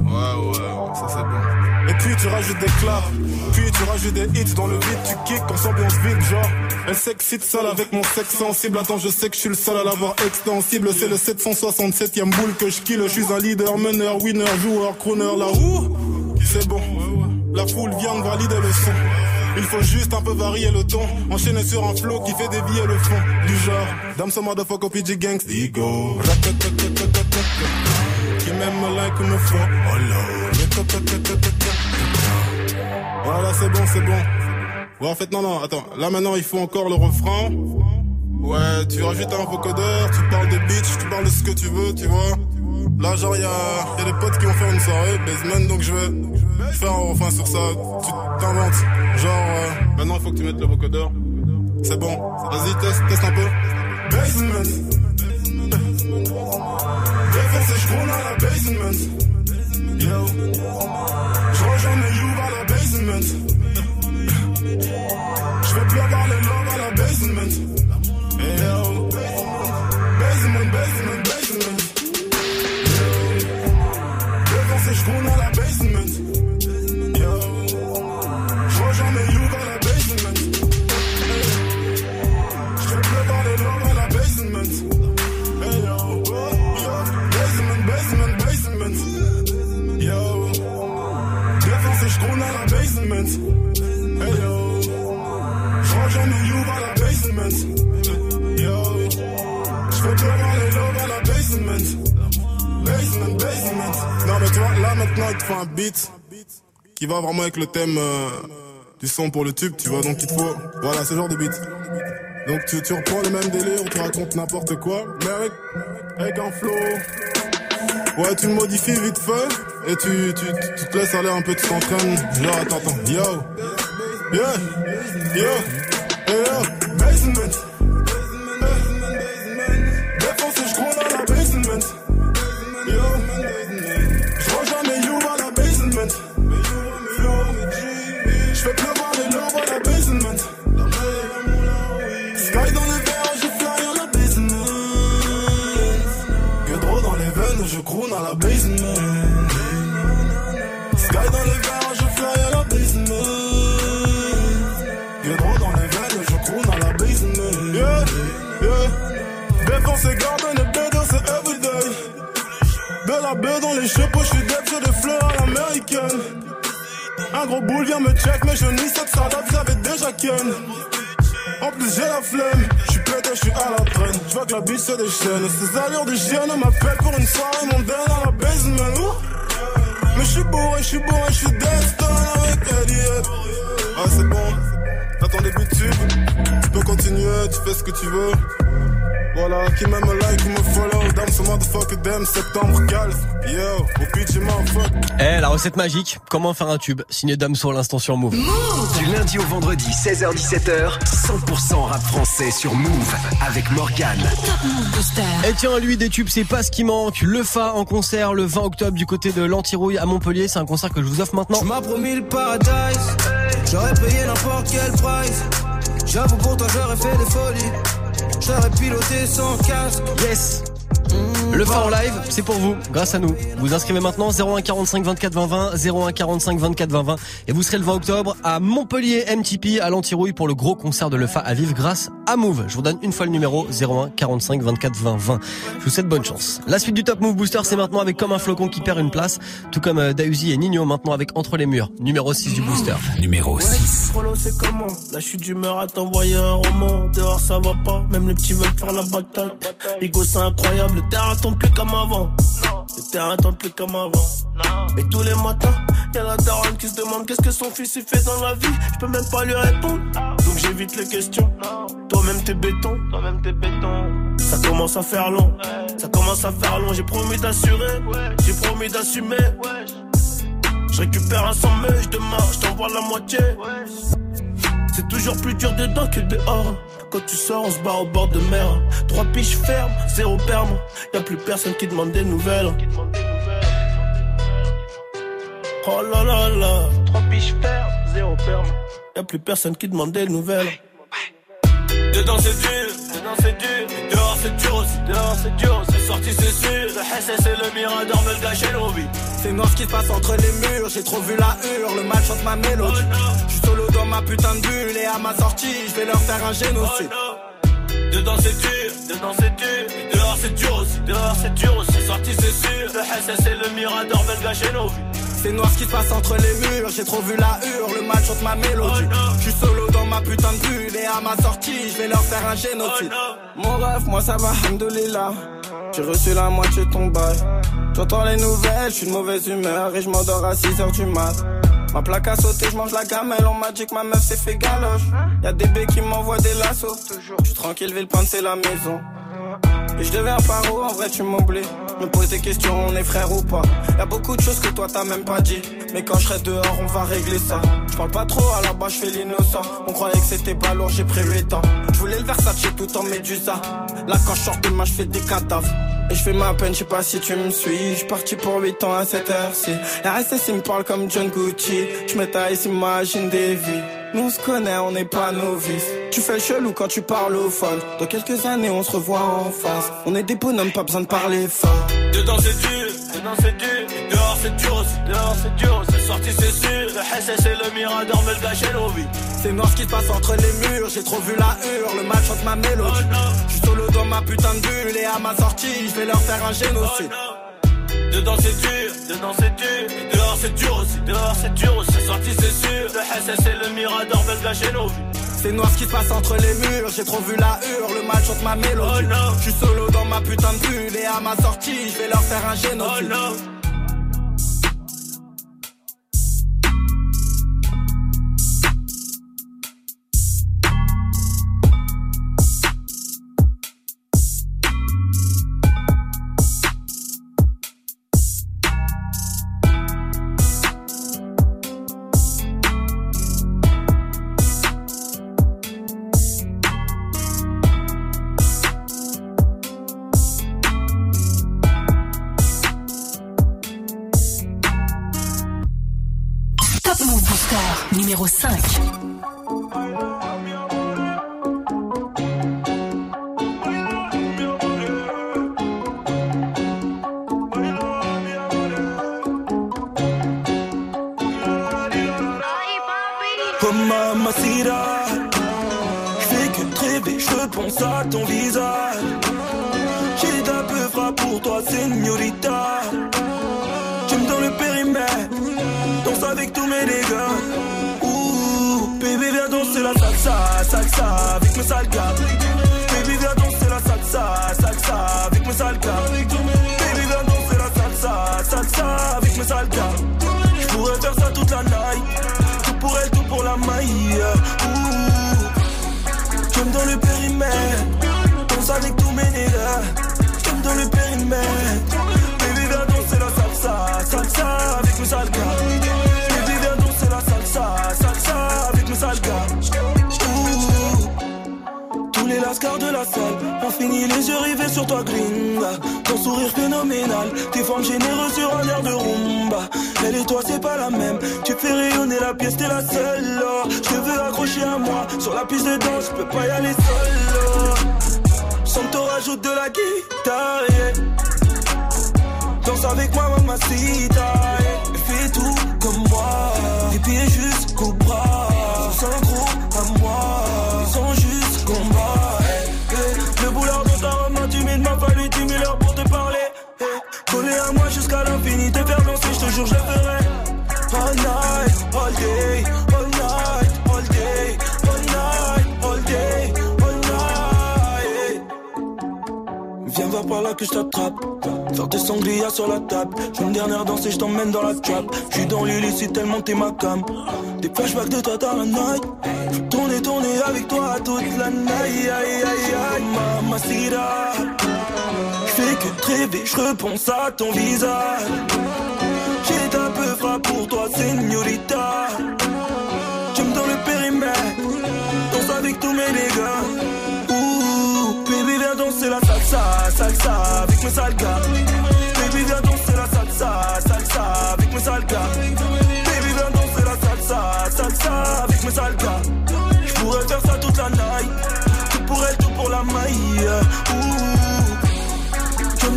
Ouais, ouais, ça c'est bon. Et puis tu rajoutes des claps, puis tu rajoutes des hits dans le beat, tu kicks comme ambiance vide, genre. Elle s'excite seule avec mon sexe sensible. Attends, je sais que je suis le seul à l'avoir extensible. C'est le 767ème boule que je kill. Je suis un leader, meneur, winner, joueur, crooner, là où C'est bon. La foule vient de valider le son. Il faut juste un peu varier le ton. Enchaîner sur un flow qui fait dévier le fond. Du genre, dame some motherfucker PG gangs, ego. Qui m'aime like. Oh Voilà, c'est bon, c'est bon. Ouais, en fait, non, non, attends. Là, maintenant, il faut encore le refrain. Ouais, tu rajoutes un vocodeur, tu parles de bitch, tu parles de ce que tu veux, tu vois. Là, genre, y'a y a des potes qui vont faire une soirée, basement, donc je vais faire un refrain sur ça. Tu t'inventes. Genre, euh, maintenant, il faut que tu mettes le vocodeur. C'est bon. Vas-y, teste, teste un peu. Basement. Je à la basement. Je basement. Je vais avoir les la basement. Yo. Non, mais tu vois, là maintenant, il te faut un beat qui va vraiment avec le thème euh, du son pour le tube, tu vois. Donc il te faut, voilà, ce genre de beat. Donc tu, tu reprends le même délire, tu racontes n'importe quoi, mais avec, avec. Ouais, tu le modifies vite fait, et tu, tu, tu, te laisses aller un peu, tu t'entraînes. Genre, attends, attends, yo, yeah, yo, hey, yo, Gros boule vient me check, mais je nie cette salade, j'avais déjà ken. En plus j'ai la flemme, je suis pété, je suis à la traîne. Je vois que la biche se déchaîne. Ces allures de chien m'appellent pour une soirée mondaine à la basement. Mais je suis bourré, je suis bourré, je suis destin avec Elliot. Ah c'est bon, t'as ton début de tube. Tu peux continuer, tu fais ce que tu veux. Voilà, qui m'aime like ou me follow. Damn, ce motherfucker, damn, septembre, calme. Yo, au pitch, motherfucker. Eh, la recette magique. Comment faire un tube? Signé Damso à l'instant sur Move. Du lundi au vendredi, 16h-17h, 100% rap français sur Move avec Morgane. Et tiens, lui, des tubes, c'est pas ce qui manque. Le Fa en concert le 20 octobre du côté de l'Antirouille à Montpellier. C'est un concert que je vous offre maintenant. Tu m'as promis le paradise, j'aurais payé n'importe quel price. J'avoue pour toi j'aurais fait des folies, j'aurais piloté sans casque. Yes Le fa en live, c'est pour vous, grâce à nous. Vous inscrivez maintenant 01 45 24 20 20, 01 45 24 20 20 et vous serez le 20 octobre à Montpellier MTP à l'Antirouille pour le gros concert de Le Fa à vivre grâce à Move. Je vous donne une fois le numéro 01 45 24 20 20. Je vous souhaite bonne chance. La suite du Top Move Booster, c'est maintenant avec Comme un flocon qui perd une place, tout comme euh, Dausi et Nino maintenant avec Entre les murs, numéro 6 du Booster. Numéro 6. Frollo, c'est comment Là, je suis d'humeur à t'envoyer un roman. Dehors, ça va pas. Même les petits veulent faire la bataille. Ego, c'est incroyable. Le terrain tombe plus comme avant. Le terrain tombe plus comme avant. Et tous les matins, y'a la daronne qui se demande qu'est-ce que son fils il fait dans la vie. Je peux même pas lui répondre. Donc j'évite les questions. Toi-même t'es béton. Toi-même t'es béton. Ça commence à faire long. Ça commence à faire long. J'ai promis d'assurer. J'ai promis d'assumer. Je récupère un sans je demain, je t'envoie la moitié. C'est toujours plus dur dedans que dehors. Quand tu sors, on se bat au bord de mer. Trois piches fermes, zéro perme. Y'a plus personne qui demande des nouvelles. Oh là là là. Trois piches fermes, zéro perme. Y'a plus personne qui demande des nouvelles. Dedans c'est dur, dedans c'est dur. Dehors c'est dur aussi, dehors c'est dur. C'est c'est sûr. Le SS et le Mirador vies. C'est noir ce qui se passe entre les murs, j'ai trop vu la hurle, le mal chante ma mélodie. Je suis solo dans ma putain de bulle et à ma sortie, je vais leur faire un génocide. Dedans c'est dur, dedans c'est dur. Et dehors c'est dur aussi, dehors c'est dur aussi. C'est sûr. Le SS et le Mirador veulent gâcher nos vies. C'est noir ce qui se passe entre les murs, j'ai trop vu la hurle, le mal chante ma mélodie. Je suis solo ma putain de bulle et à ma sortie, je vais leur faire un génocide. Mon rêve, moi ça va, hamdoulilah. J'ai reçu la moitié de ton bail. J'entends les nouvelles, je suis de mauvaise humeur et je m'endors à 6h du mat. Ma plaque a sauté, je mange la gamelle, on m'a dit que ma meuf s'est fait galoche. Y'a des bébés qui m'envoient des lassos. Je suis tranquille, ville c'est la maison. Et je deviens paro, en vrai tu m'oublies. Me pose des questions, on est frère ou pas. Y'a beaucoup de choses que toi t'as même pas dit. Mais quand je serai dehors, on va régler ça. Je parle pas trop, à la base je fais l'innocent. On croyait que c'était pas lourd, j'ai pris 8 ans. Je voulais le Versace tout en médusa. Là quand je sors de je fais des cadavres. Et je fais ma peine, je sais pas si tu me suis. Je suis parti pour 8 ans à cette heure-ci. La RSS il me parle comme John Gucci. Je me taille, s'imagine des vies. Nous on se connaît, on n'est pas novices. Tu fais le chelou quand tu parles au phone. Dans quelques années, on se revoit en face. On est des bonhommes, pas besoin de parler fort. Dedans c'est dur, dedans c'est dur. Dehors c'est dur aussi, dehors c'est dur. C'est sorti, c'est sûr. Le SS et le Mirador veulent gâcher nos vies. C'est noir ce qui se passe entre les murs. J'ai trop vu la hurle, le mal chante ma mélodie. Solo dans ma putain de bulle et à ma sortie, je vais leur faire un génocide. Dedans c'est dur, dedans c'est dur. Et dehors c'est dur aussi, dehors c'est dur aussi. C'est sorti, c'est sûr. Le SS et le Mirador veulent gâcher nos vies. C'est noir ce qui se passe entre les murs, j'ai trop vu la hurle, le mal chante ma mélodie. Je suis solo dans ma putain de bulle et à ma sortie, je vais leur faire un génocide. Top mes Baby viens danser la salsa, salsa Avec mes sales Je pourrais faire ça toute la night. Tout pour elle, tout pour la maille. Ouh, tu me donnes le périmètre. Danse avec tous mes nègres Tu me donnes le périmètre. Baby viens danser la salsa, salsa Avec mes sales Baby viens danser la salsa, salsa Avec mes sales tous les lascars de la salle les yeux rivés sur toi, gringa. Ton sourire phénoménal, tes formes généreuses sur un air de rumba. Elle et toi, c'est pas la même. Tu fais rayonner la pièce, t'es la seule. Je te veux accrocher à moi. Sur la piste de danse, je peux pas y aller seul. Sans t'aura rajoute de la guitare. Danse avec moi, mamacita. Yeah. Fais tout comme moi. Des pieds jusqu'au bras. Sans gros jusqu'à l'infini, te faire danser, je jure, je ferai. All night, all day. Viens voir par là que je t'attrape. Faire des sangliers sur la table. Je une dernière danse et je t'emmène dans la trap. Je suis dans l'illicite tellement t'es ma cam. Des flashbacks de toi dans la night. Je tourner, tourner avec toi toute la night. Aïe, aïe, aïe, aïe, mamacita. Fais que rêver, je repense à ton visage. J'ai un peu frappe pour toi, señorita. J'aime dans le périmètre, danse avec tous mes dégâts. Ouh, baby, viens danser la salsa, salsa avec mes sales gars. Baby, viens danser la salsa, salsa avec mes sales gars. Baby, viens danser la salsa, salsa avec mes sales gars. J'pourrais faire ça toute la night, tout pour elle, tout pour la maille. Ouh,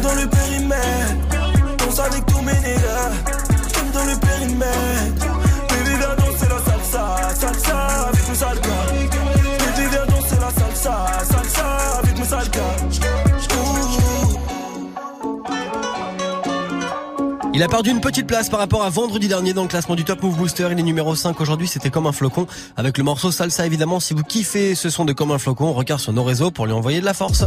dans le périmètre, danse avec tous mes nègres. Dans le périmètre, Il a perdu une petite place par rapport à vendredi dernier dans le classement du Top Move Booster. Il est numéro 5 aujourd'hui. C'était comme un flocon avec le morceau Salsa évidemment. Si vous kiffez ce son de comme un flocon, on regarde sur nos réseaux pour lui envoyer de la force.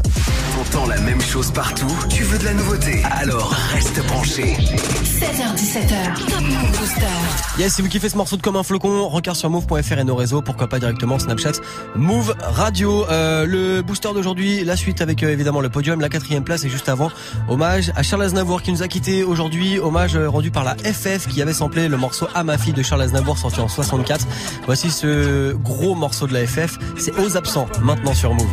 T'entends la même chose partout Tu veux de la nouveauté? Alors reste branché. 16h17h, Top Move Booster. Yes, si vous kiffez ce morceau de comme un flocon, regarde sur move.fr et nos réseaux. Pourquoi pas directement Snapchat, Move Radio. Euh, le booster d'aujourd'hui, la suite avec euh, évidemment le podium, la quatrième place et juste avant, hommage à Charles Aznavour qui nous a quitté aujourd'hui. Hommage euh, rendu par la FF qui avait samplé le morceau à ma fille de Charles Aznavour sorti en 64. Voici ce gros morceau de la FF. C'est aux absents maintenant sur Move.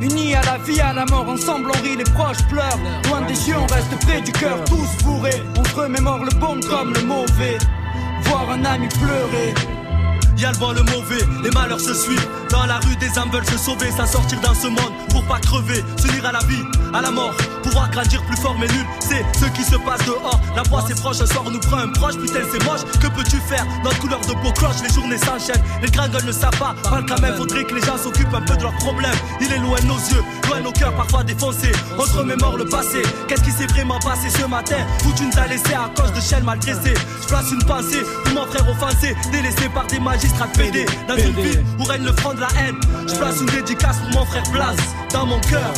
Unis à la vie, à la mort, ensemble on rit, les proches pleurent. Loin des yeux, on reste près du cœur, tous bourrés. On se remémore le bon comme le mauvais. Voir un ami pleurer. Y'a le bon, le mauvais, les malheurs se suivent. Dans la rue, des âmes veulent se sauver, s'en sortir dans ce monde pour pas crever, s'unir à la vie, à la mort. Pouvoir grandir plus fort, mais nul, c'est ce qui se passe dehors. La voix c'est proche, un soir nous prend un proche, putain c'est moche. Que peux-tu faire Notre couleur de peau cloche, les journées s'enchaînent. Les gringoles ne savent pas, parle quand même, faudrait que les gens s'occupent un peu de leurs problèmes. Il est loin de nos yeux, loin de nos cœurs, parfois défoncés. On se remémore le passé, qu'est-ce qui s'est vraiment passé ce matin Où tu nous as laissé à cause de chaînes mal dressées. Je place une pensée pour mon frère offensé, délaissé par des PD. Dans une ville où règne le front de la haine, je place une dédicace pour mon frère Blas, dans mon cœur.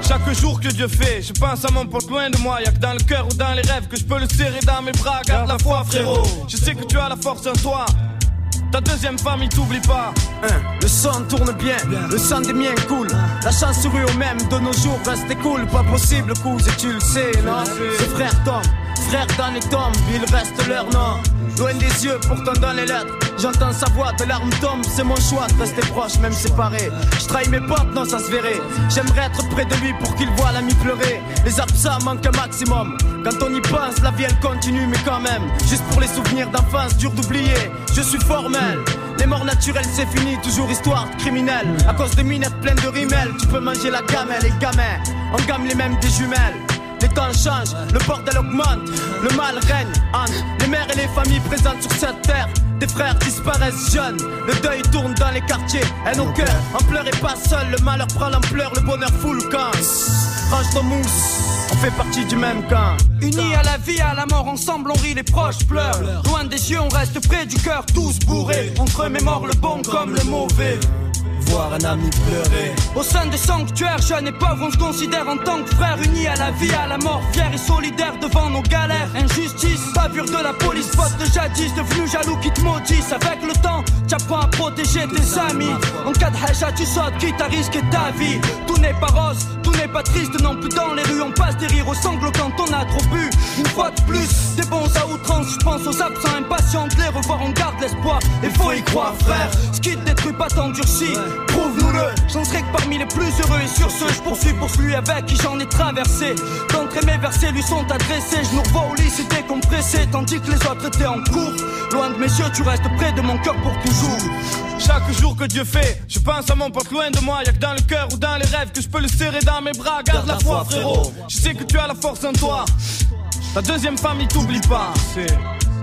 Chaque jour que Dieu fait, je pense à mon pote loin de moi. Y'a que dans le cœur ou dans les rêves que je peux le serrer dans mes bras. Garde la foi, frérot. Je sais que tu as la force en toi. Ta deuxième famille t'oublie pas. Hein, le son tourne bien, le sang des miens coule. La chance sourit au même de nos jours reste cool. Pas possible, cousin, tu le sais, non? C'est frère Tom, frère dans les tombes, il reste leur nom. Loin des yeux, pourtant dans les lettres. J'entends sa voix, de larmes tombent, c'est mon choix de rester proche, même séparé. Je trahis mes potes, non, ça se verrait. J'aimerais être près de lui pour qu'il voit l'ami pleurer. Les absents manquent un maximum. Quand on y pense, la vie elle continue, mais quand même. Juste pour les souvenirs d'enfance, dur d'oublier. Je suis formel. Les morts naturelles, c'est fini, toujours histoire de criminel. À cause de minettes pleines de rimel, tu peux manger la gamelle, les gamins. On gamme les mêmes des jumelles. Les temps changent, le bordel augmente, le mal règne entre les mères et les familles présentes sur cette terre. Des frères disparaissent jeunes, le deuil tourne dans les quartiers, et nos cœurs en pleurez pas seul, le malheur prend l'ampleur, le bonheur fout le camp. Range ton mousse, on fait partie du même camp. Unis à la vie, à la mort, ensemble on rit, les proches pleurent. Loin des yeux, on reste près du cœur, tous bourrés. On se remémore le bon comme le mauvais. Voir un ami pleurer. Au sein des sanctuaires, jeunes et pauvres, on se considère en tant que frères unis à la vie, à la mort, fiers et solidaires devant nos galères. Injustice, bavure de la police, faute de jadis, devenu jaloux qui te maudissent. Avec le temps, tu apprends à protéger tes amis. En cas de haja, tu sautes, quitte à risquer ta vie. Tout n'est pas rose, tout n'est pas triste, non plus dans les rues, on passe des rires aux sanglots quand on a trop bu. Une fois de plus, des bons à outrance, je pense aux absents impatients de les revoir, on garde l'espoir. Et faut y croire, frère. Ce qui te détruit pas t'endurcit. Prouve-nous-le. J'en serai que parmi les plus heureux et sur ce, je poursuis pour celui avec qui j'en ai traversé. D'entrée mes versets lui sont adressés. Je nous revois au lycée décompressé, tandis que les autres étaient en cours. Loin de mes yeux, tu restes près de mon cœur pour toujours. Chaque jour que Dieu fait, je pense à mon pote loin de moi. Y'a que dans le cœur ou dans les rêves que je peux le serrer dans mes bras. Garde la foi, frérot. Je sais que tu as la force en toi. Ta deuxième famille t'oublie pas.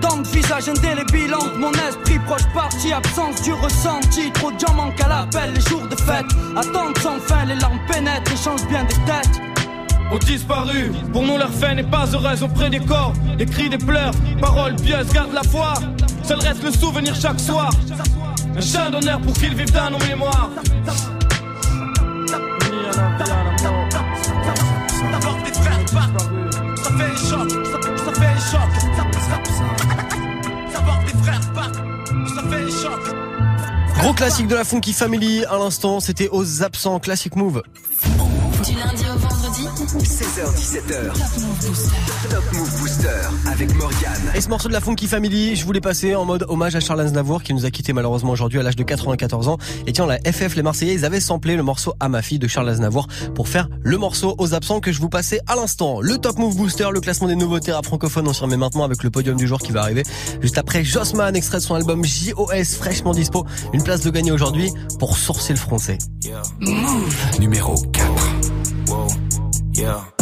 Tant de visages indélébiles entre mon esprit proche parti, absence du ressenti. Trop de gens manquent à l'appel les jours de fête. Attendre sans fin, les larmes pénètrent et changent bien des têtes. Aux disparus, pour nous leur fin n'est pas heureuse auprès des corps. Des cris, des pleurs, paroles pieuses, garde la foi. Seul reste le souvenir chaque soir. Un chien d'honneur pour qu'ils vivent dans nos mémoires. Ça fait un choc, ça, ça fait un choc. Gros classique de la Funky Family à l'instant, c'était aux absents Classic Move. 16h17h. Top Move Booster avec Morgane. Et ce morceau de la Funky Family, je voulais passer en mode hommage à Charles Aznavour qui nous a quitté malheureusement aujourd'hui à l'âge de 94 ans. Et tiens, la FF, les Marseillais, ils avaient samplé le morceau à ma fille de Charles Aznavour pour faire le morceau aux absents que je vous passais à l'instant. Le Top Move Booster, le classement des nouveautés rap francophones, on s'y remet maintenant avec le podium du jour qui va arriver. Juste après Jossman, extrait de son album JOS, fraîchement dispo. Une place de gagner aujourd'hui pour sourcer le français. Numéro 4. Wow, yeah.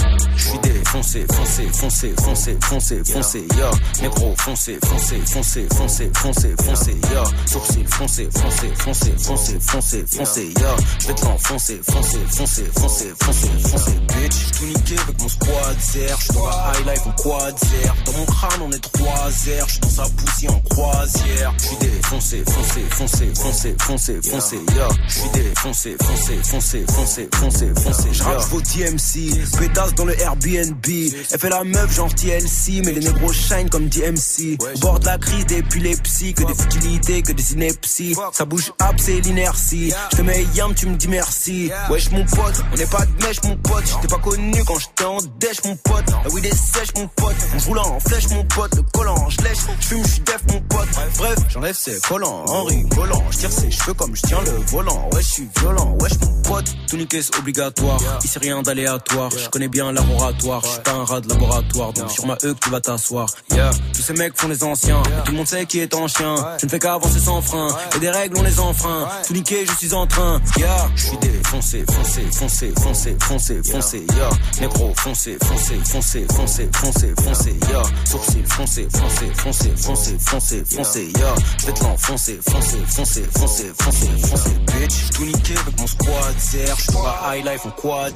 Défoncé, foncé, foncé, foncé, foncé, foncé, yeah. Négro, foncé, foncé, foncé, foncé, foncé, foncé, yeah. Sourcil, foncé, foncé, foncé, foncé, foncé, foncé, yeah. J'vais te l'enfoncer, foncé, foncé, foncé, foncé, foncé, bitch. J'suis tout niqué avec mon squad zer. J'suis dans la high life en quad zer. Dans mon crâne, on est trois zer. J'suis dans sa poussière en croisière. J'suis défoncé, foncé, foncé, foncé, foncé, foncé, yeah. J'suis défoncé, foncé, foncé, foncé, foncé, foncé, J'rappe vos DMC, pétasse dans le Airbnb. Elle fait la meuf genre TLC, mais les négros shine comme DMC. Au bord de la crise d'épilepsie, que des futilités, que des inepties. Ça bouge up, c'est l'inertie. Je te mets yam, tu me dis merci. Wesh mon pote, on n'est pas de mèche mon pote. J'étais pas connu quand j'étais en dèche mon pote. La weed est sèche mon pote. On roule en flèche mon pote. Le collant, je lèche, je fume, je def mon pote. Bref, j'enlève ses collants en rigolant. Je tire ses cheveux comme je tiens le volant. Ouais, je suis violent, wesh mon pote. Tout niquer c'est obligatoire. Ici rien d'aléatoire. Je connais bien laboratoire. Je suis pas un rat de laboratoire. Donc sur ma E que tu vas t'asseoir. Yeah, tous ces mecs font les anciens. Et tout le monde sait qui est en chien. Je ne fais qu'avancer sans frein. Et des règles on les enfreint. Tout niquer, je suis en train. Yeah, je suis défoncé, foncé, foncé, foncé, foncé, foncé. Yeah, négro, foncé, foncé, foncé, foncé, foncé, foncé. Yeah, sourcil, foncé, foncé, foncé, foncé, foncé, foncé. Yeah, je vais te l'enfoncer, foncé, foncé, foncé, foncé, foncé, bitch. Tout niqué avec mon squad. J'suis dans la high life en quad.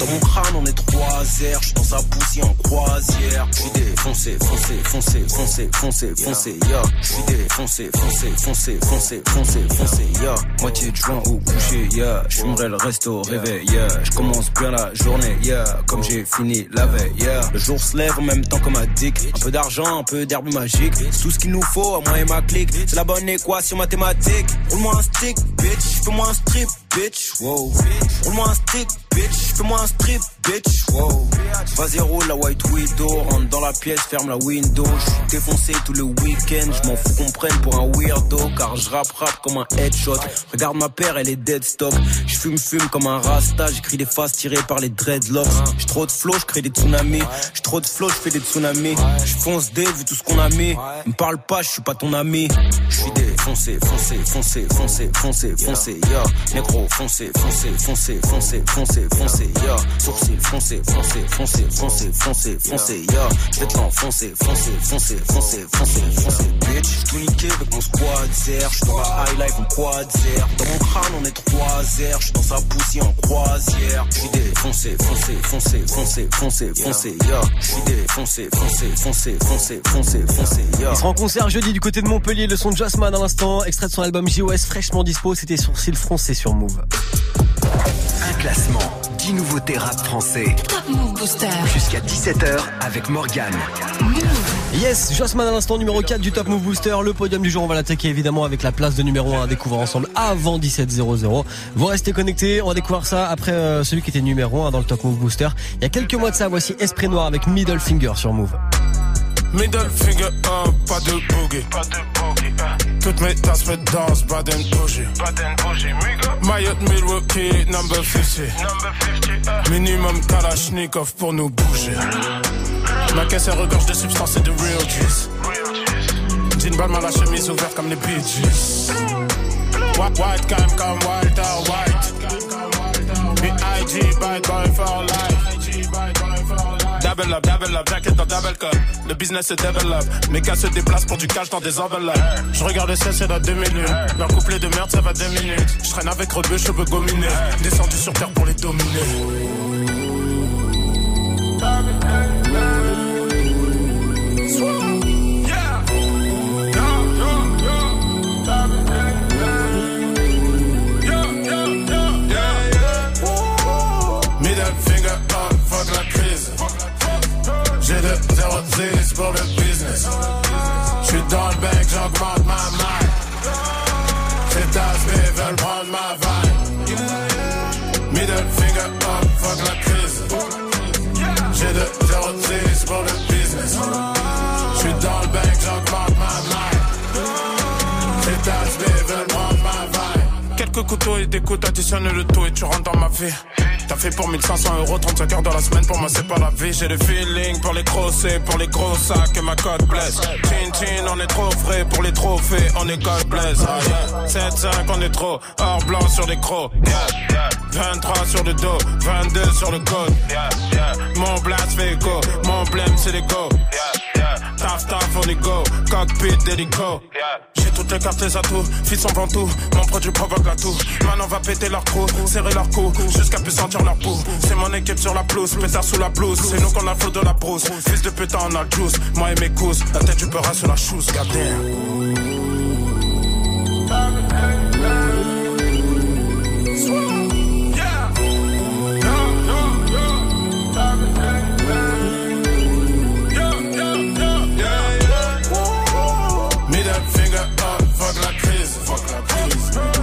Dans mon crâne on est trois. J'suis dans sa poussière en croisière. J'suis défoncé, foncé, foncé, foncé, foncé, foncé. Yeah, j'suis défoncé, foncé, foncé, foncé, foncé, foncé. Yeah, moitié de joint au coucher. Yeah, j'fumerai le resto réveil. Yeah, j'commence bien la journée. Yeah, comme j'ai fini la veille. Yeah, le jour se lève en même temps comme un dick. Un peu d'argent, un peu d'herbe magique. Tout ce qu'il nous faut à moi et ma clique. C'est la bonne équation mathématique. Roule-moi un stick, bitch. Fais-moi un strip, bitch. Wow. Roule-moi un stick, bitch. Fais-moi un strip, bitch. Wow. Vas-y, roule la white widow. Rentre dans la pièce, ferme la window. J'suis défoncé tout le week-end. J'm'en fous qu'on prenne pour un weirdo. Car j'rappe rap comme un headshot. Regarde ma paire, elle est dead stock. J'fume, fume comme un rasta. J'écris des faces tirées par les dreadlocks. J'ai trop de flow, j'crée des tsunamis. J'ai trop de flow, j'fais des tsunamis. J'fonce des vu tout ce qu'on a mis. Me parle pas, j'suis pas ton ami. J'suis défoncé, foncé, foncé, foncé, foncé, foncé, yeah. Négro, foncé, foncé, foncé, foncé, foncé, foncé, yeah. Sourcil, foncé, foncé, foncé, foncé, foncé, foncé, yeah. J'vais te l'enfoncer, foncé, foncé, foncé, foncé, foncé, bitch. J'suis tout niqué avec mon squad zer. J'suis dans la high life en quad zer. Dans mon crâne on est trois zer. J'suis dans sa poussière en croisière. J'suis défoncé, foncé, foncé, foncé, foncé, foncé, yeah. J'suis défoncé, foncé, foncé, foncé, foncé, foncé, yeah. Il sera en concert jeudi du côté de Montpellier, le son de Jasmine à l'instant, extrait de son album JOS fraîchement dispo, c'était Sourcil français sur Move. Un classement, 10 nouveautés rap français. Top Move Booster. Jusqu'à 17h avec Morgane. Yes, Jossman à l'instant numéro 4 du Top Move Booster. Le podium du jour, on va l'attaquer évidemment avec la place de numéro 1 à découvrir ensemble avant 17.00. Vous restez connectés, on va découvrir ça après euh, celui qui était numéro 1 dans le Top Move Booster. Il y a quelques mois de ça, voici Esprit Noir avec Middle Finger sur Move. Middle finger up, pas de boogie. Pas de Toutes mes tasses me dansent, Baden Bougie. Mayotte Milwaukee, number 50. Minimum Kalashnikov pour nous bouger. Ma caisse elle regorge de substances et de real juice. Jean Balmain, la chemise ouverte comme les Bee Gees. White, white cam comme Walter White. B.I.G. bad boy for life. Double up, double up, jacket dans double cup. Le business se développe. Mes gars se déplacent pour du cash dans des enveloppes. Je regarde le ciel, c'est dans deux minutes. Leur couplet de merde, ça va deux minutes. Je traîne avec rebeu, cheveux gominés. Descendu sur terre pour les dominer. Middle finger up, fuck la crise. J'ai de 0 pour le business. J'suis dans le bec, j'augmente ma main. Ces tasses veulent prendre ma vibe. Middle finger up, fuck la crise. J'ai de 0 pour le business. J'suis dans le bec, j'augmente ma main. Ces tasses veulent prendre ma vibe. Quelques couteaux et des coups, additionne le tout et tu rentres dans ma vie. T'as fait pour 1500 euros, 35 heures dans la semaine, pour moi c'est pas la vie. J'ai le feeling pour les grosses pour les gros sacs et ma cote blesse. Chin chin, on est trop frais pour les trophées, on est God bless. Ah, yeah. 7-5, on est trop or blanc sur les crocs. Yeah, yeah. 23 sur le dos, 22 sur le code. Mon blast fait go, mon blême c'est les. Taf taf on go, cockpit d'hélico. J'ai toutes les cartes les atouts, fils en tout, mon produit provoque la toux. Maintenant on va péter leur trou, serrer leur cou, jusqu'à plus sentir leur peau. C'est mon équipe sur la pelouse, pétard sous la blouse. C'est nous qu'on a le flot de la brousse. Fils de putain on a le juice, moi et mes cousses. La tête du beurre sur la chousse, goddamn.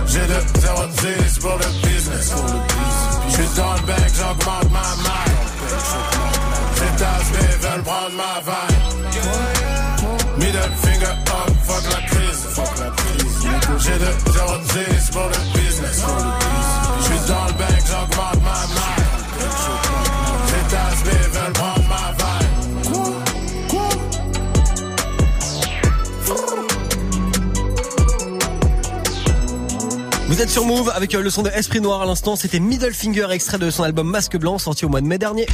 J'ai de 0 pour le business. J'suis dans le bec, j'augmente ma main. Ces tasses veulent prendre ma vibe. Middle finger up, fuck la crise. J'ai de 0 pour le business. J'suis dans le bec, j'augmente ma main. Vous êtes sur Move avec euh, le son de Esprit Noir à l'instant. C'était Middle Finger, extrait de son album Masque Blanc, sorti au mois de mai dernier.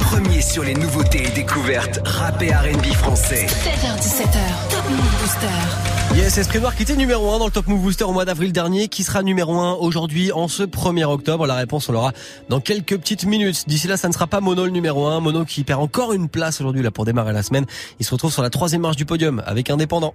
Premier sur les nouveautés et découvertes rap et R&B français. 7h17h, Top Move Booster. Yes, Esprit Noir qui était numéro 1 dans le Top Move Booster au mois d'avril dernier, qui sera numéro 1 aujourd'hui en ce 1er octobre. La réponse, on l'aura dans quelques petites minutes. D'ici là, ça ne sera pas Mono le numéro 1. Mono qui perd encore une place aujourd'hui là pour démarrer la semaine. Il se retrouve sur la troisième marche du podium avec Indépendant.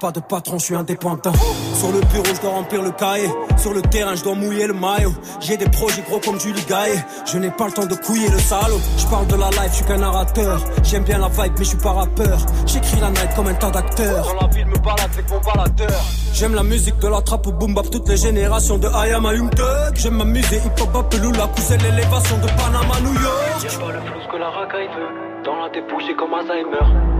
Pas de patron, je suis indépendant. Sur le bureau, je dois remplir le cahier. Sur le terrain, je dois mouiller le maillot. J'ai des projets gros comme Julie Gaillet. Je n'ai pas le temps de couiller le salaud. Je parle de la life, je suis qu'un narrateur. J'aime bien la vibe, mais je suis pas rappeur. J'écris la night comme un tas d'acteurs. Dans la ville, me balade avec mon baladeur. J'aime la musique de la trappe au boom bap, toutes les générations de I am a young thug. J'aime m'amuser, hip hop, la cousse l'élévation de Panama, New York. Y'a pas le flou que la racaille veut. Dans la débouche, c'est comme Alzheimer.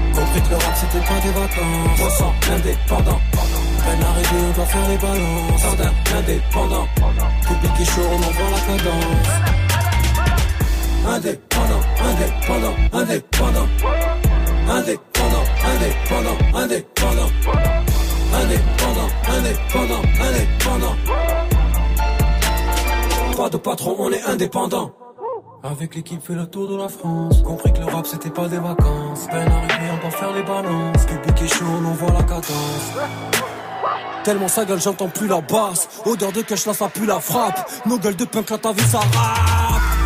Compris que le rap, c'était pas des vacances. On sent indépendant. Peine arrivée, on doit faire les balances. Jardin indépendant. Public est chaud, on envoie la cadence. Indépendant, indépendant, indépendant. Indépendant, indépendant, indépendant. Indépendant, indépendant, indépendant. Pas de patron, on est indépendant. Avec l'équipe fait le tour de la France. Compris que le rap c'était pas des vacances. Peine arrivée on doit faire les balances. Public est chaud on envoie la cadence. Tellement sa gueule j'entends plus la basse. Odeur de cash là ça pue la frappe. Nos gueules de punk là ta vie ça rappe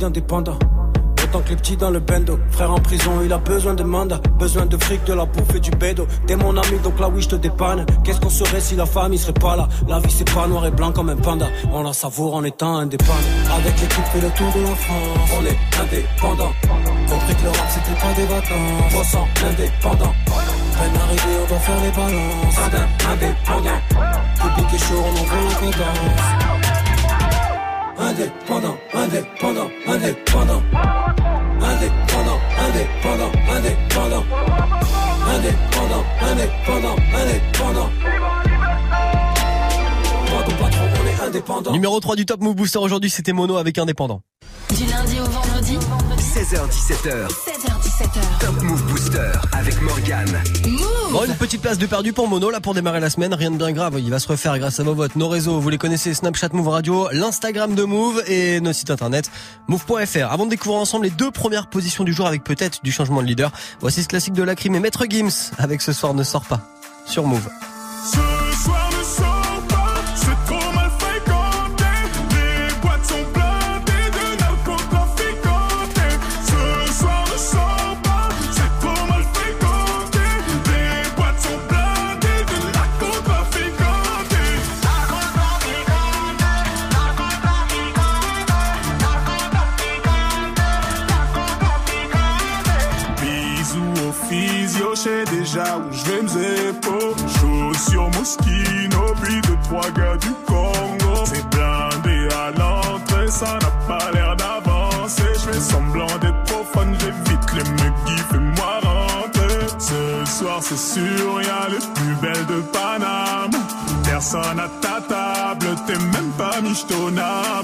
D'indépendants. Autant que les petits dans le bendo. Frère en prison, il a besoin de mandat. Besoin de fric, de la bouffe et du bédo. T'es mon ami, donc là oui, je te dépanne. Qu'est-ce qu'on serait si la famille serait pas là? La vie, c'est pas noir et blanc comme un panda. On la savoure en étant indépendant. Avec l'équipe, fait le tour de la France. On est indépendant. Compris que le rap, c'était pas des vacances. On sent indépendant. Peine arrivée, on doit faire les balances. Indé- Indépendant. Public est chaud, on en veut cadence. Indépendant, indépendant, indépendant. Indépendant, indépendant, indépendant. Indépendant, indépendant, indépendant. Pas de patron, on est indépendant. Numéro 3 du Top Move Booster aujourd'hui, c'était Mono avec Indépendant. Du lundi au vendredi, 16h17h, 16h17h. Top Move Booster avec Morgane. Bon, une petite place de perdu pour Mono là pour démarrer la semaine, rien de bien grave, il va se refaire grâce à vos votes. Nos réseaux, vous les connaissez, Snapchat Move Radio, l'Instagram de Move et nos sites internet move.fr. Avant de découvrir ensemble les deux premières positions du jour avec peut-être du changement de leader, voici ce classique de la crime et Maître Gims avec ce soir ne sort pas sur Move. Personne à ta table, t'es même pas michetonnable.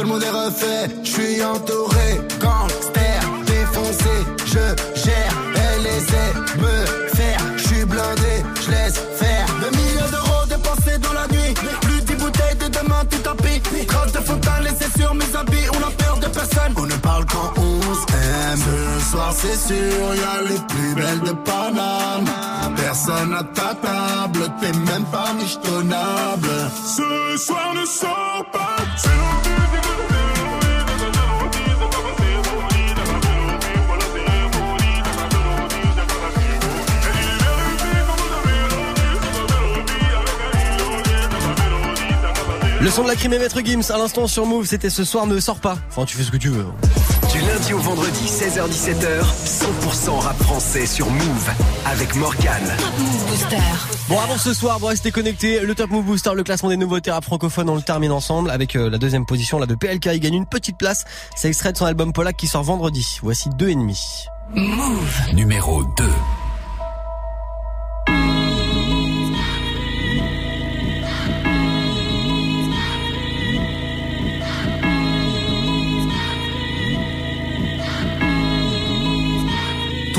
Tout le monde est refait, je suis entouré. Gangster, défoncé, je gère. Elle essaie me faire, je suis blindé, je laisse faire. Des milliers d'euros dépensés dans la nuit. Plus dix bouteilles de demain, tout tapis. Trace de fontaine laissée sur mes habits. On a peur de personne. On ne parle s'aime. Ce soir, c'est sûr, y a les plus belles de Paname. Personne à ta table, t'es même pas michetonnable. Ce soir ne sort pas, c'est Le son de la crime et Maître Gims à l'instant sur Move, c'était ce soir ne sort pas. Enfin, tu fais ce que tu veux. Du lundi au vendredi, 16h17h, 100% rap français sur Move avec Morgane. Bon, avant ce soir, vous restez connectés. Le Top Move Booster, le classement des nouveautés rap francophones, on le termine ensemble avec euh, la deuxième position là de PLK. Il gagne une petite place. C'est extrait de son album Polak qui sort vendredi. Voici deux et demi. Move numéro 2.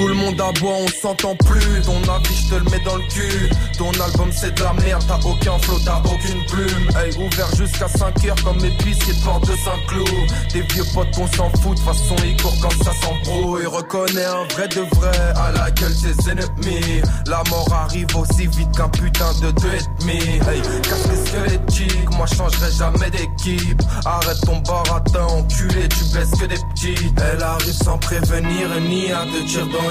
Tout le monde aboie, on s'entend plus. Ton avis, je te le mets dans le cul. Ton album, c'est de la merde. T'as aucun flow, t'as aucune plume. Hey, ouvert jusqu'à 5 heures comme pistes de porte de Saint-Cloud. Des vieux potes, on s'en fout. De façon, ils courent quand ça s'embrouille. Reconnais un vrai de vrai à la gueule des ennemis. La mort arrive aussi vite qu'un putain de deux et demi. Hey, casse les squelettiques. Moi, changerai jamais d'équipe. Arrête ton baratin, enculé. Tu baisses que des petites. Elle arrive sans prévenir ni à te tirer dans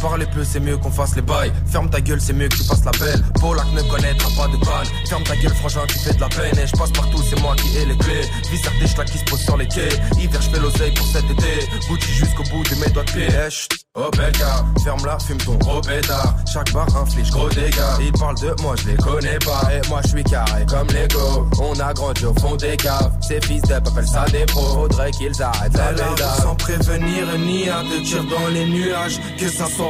Parler peu, c'est mieux qu'on fasse les bails. Ferme ta gueule, c'est mieux que tu fasses la belle. Polak ne connaîtra pas de balle. Ferme ta gueule, frangin, tu fais de la peine. Et je passe partout, c'est moi qui ai les clés. Vis des schlacs qui se posent sur les quais. Hiver, je fais l'oseille pour cet été. Gucci jusqu'au bout de mes doigts de pied. Eh. Oh ferme la, fume ton gros pétard. Chaque bar inflige gros dégâts. Ils parlent de moi, je les connais pas. Et moi, je suis carré comme Lego. On a grandi au fond des caves. Ces fils d'up appellent ça des pros. Faudrait qu'ils arrêtent la. Sans prévenir ni à de tir dans les nuages. Que ça soit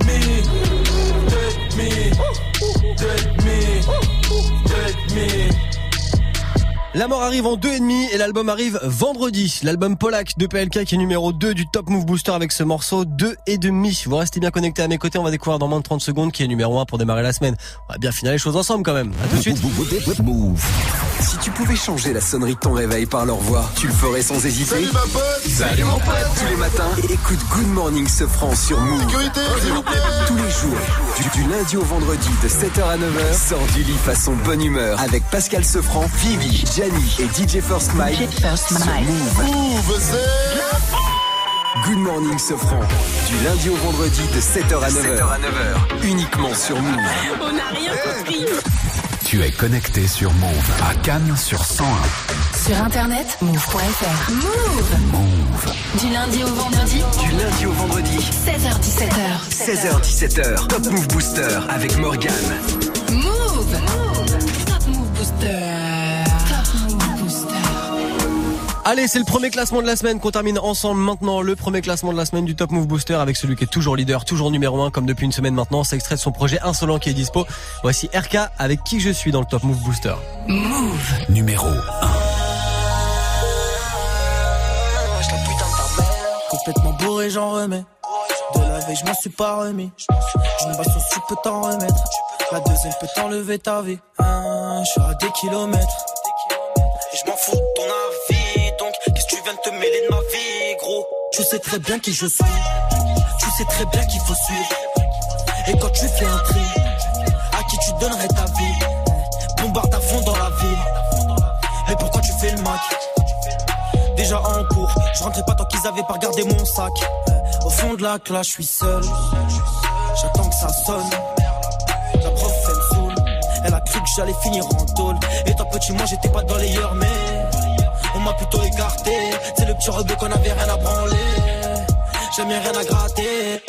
La mort arrive en deux et demi et l'album arrive vendredi. L'album Polak de PLK qui est numéro 2 du Top Move Booster avec ce morceau 2 et demi. Vous restez bien connectés à mes côtés, on va découvrir dans moins de 30 secondes qui est numéro 1 pour démarrer la semaine. On va bien finir les choses ensemble quand même. À tout de suite. Move. Si tu pouvais changer la sonnerie de ton réveil par leur voix, tu le ferais sans hésiter. Salut ma pote Salut mon pote Tous les matins, écoute Good Morning Sofran sur Move. Sécurité, s'il vous plaît Tous les jours, du, du lundi au vendredi de 7h à 9h, sors du lit façon bonne humeur avec Pascal Sefranc, Vivi, Gianni et DJ First Mike sur Move. Move, c'est... Good Morning Sofran, du lundi au vendredi de 7h à 9h. Uniquement sur Move. On n'a rien compris. Tu es connecté sur Move à Cannes sur 101. Sur internet, move.fr. Move. Move. Du lundi au vendredi, Du lundi au vendredi, 16h17h. 16h17h, Top Move Booster avec Morgan. Move. Allez, c'est le premier classement de la semaine qu'on termine ensemble maintenant. Le premier classement de la semaine du Top Move Booster avec celui qui est toujours leader, toujours numéro 1 comme depuis une semaine maintenant. C'est extrait de son projet Insolent qui est dispo. Voici RK avec qui je suis dans le Top Move Booster. Move. Numéro 1. Complètement bourré, j'en remets. De la veille, je m'en suis pas remis. Une basse au peut t'en remettre. La deuxième peut t'enlever ta vie. Hein, je suis à des kilomètres. Sais très bien qui je suis. Tu sais très bien qu'il faut suivre. Et quand tu fais un tri, à qui tu donnerais ta vie? Bombarde à fond dans la ville. Et pourquoi tu fais le Mac? déjà en cours. Je rentrais pas tant qu'ils avaient pas regardé mon sac. Au fond de la classe, je suis seul. J'attends que ça sonne. La prof, elle me saoule. Elle a cru que j'allais finir en tôle. Et toi, petit, moi, j'étais pas dans les heures, mais m'a plutôt écarté. C'est le petit rebeu qu'on avait rien à branler. Jamais rien à gratter.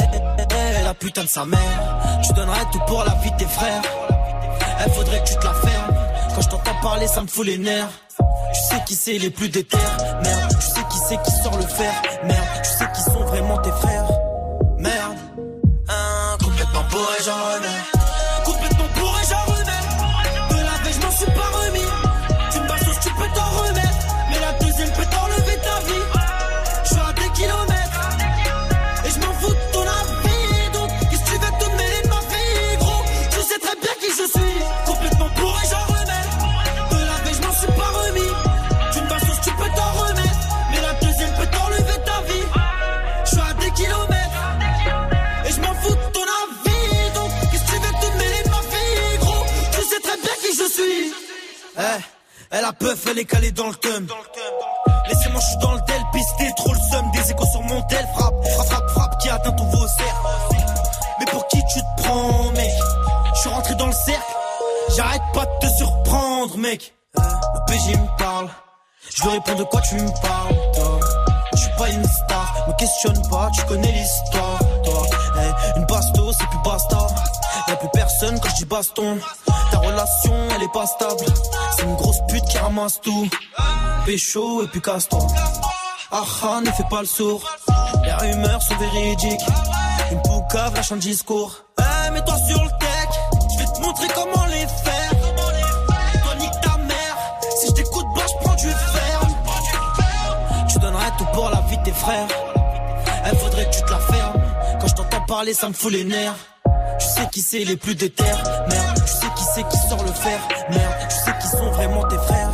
La putain de sa mère. Tu donnerais tout pour la vie de tes frères. Elle faudrait que tu te la fermes. Quand je t'entends parler, ça me fout les nerfs. Tu sais qui c'est les plus déter, merde. Tu sais qui c'est qui sort le fer, merde. Tu sais qui sont vraiment tes frères, merde. Hein, complètement bourré, j'en peuf, elle est calée dans le thème. Laissez-moi, je suis dans le tel, pisté, trop le seum. Des échos sur mon tel, frappe, frappe, frappe, frappe, qui atteint vos cercles. Mais pour qui tu te prends, mec? Je suis rentré dans le cercle. J'arrête pas de te surprendre, mec. Le PG me parle. Je lui réponds de quoi tu me parles, toi? Je suis pas une star, me questionne pas, tu connais l'histoire, toi. Eh, une basto, c'est plus basta. Y'a plus personne quand je baston. Ta relation, elle est pas stable. C'est une grosse pute qui ramasse tout. Pécho et puis casse-toi. Aha, ne fais pas le sourd. Les rumeurs sont véridiques. Une boucave lâche un discours. Eh mets-toi sur le tech. Je vais te montrer comment les faire. Toi, ta mère. Si je t'écoute, bah, je prends du ferme. Tu donnerais tout pour la vie de tes frères. Elle faudrait que tu te la fermes. Quand je t'entends parler, ça me fout les nerfs. Tu sais qui c'est les plus déter, merde. Tu sais qui c'est qui sort le fer, merde. Tu sais qui sont vraiment tes frères,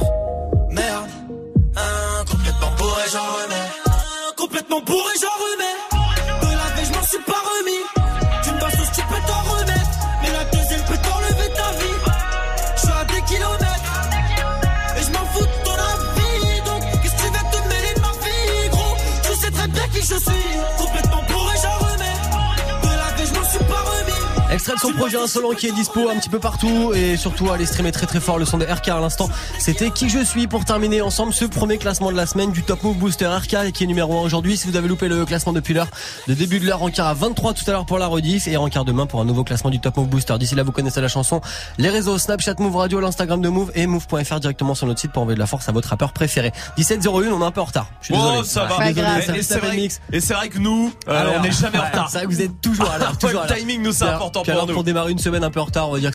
Extrait de son projet insolent qui est dispo un petit peu partout et surtout allez streamer très très fort le son de RK à l'instant. C'était qui je suis pour terminer ensemble ce premier classement de la semaine du Top Move Booster RK qui est numéro 1 aujourd'hui. Si vous avez loupé le classement depuis l'heure, le début de l'heure, rencard à 23 tout à l'heure pour la rediff et rencard demain pour un nouveau classement du Top Move Booster. D'ici là, vous connaissez la chanson, les réseaux Snapchat Move Radio, l'Instagram de Move et Move.fr directement sur notre site pour envoyer de la force à votre rappeur préféré. 17.01, on est un peu en retard. Je suis Oh, désolé. ça va. Désolé, Et- ça c'est vrai, mix. et c'est vrai que nous, euh, Alors, on n'est jamais en retard. C'est vrai que vous êtes toujours à l'heure. Toujours le à l'heure. timing, nous, c'est important pour alors, nous. Pour démarrer une semaine un peu en retard, on va dire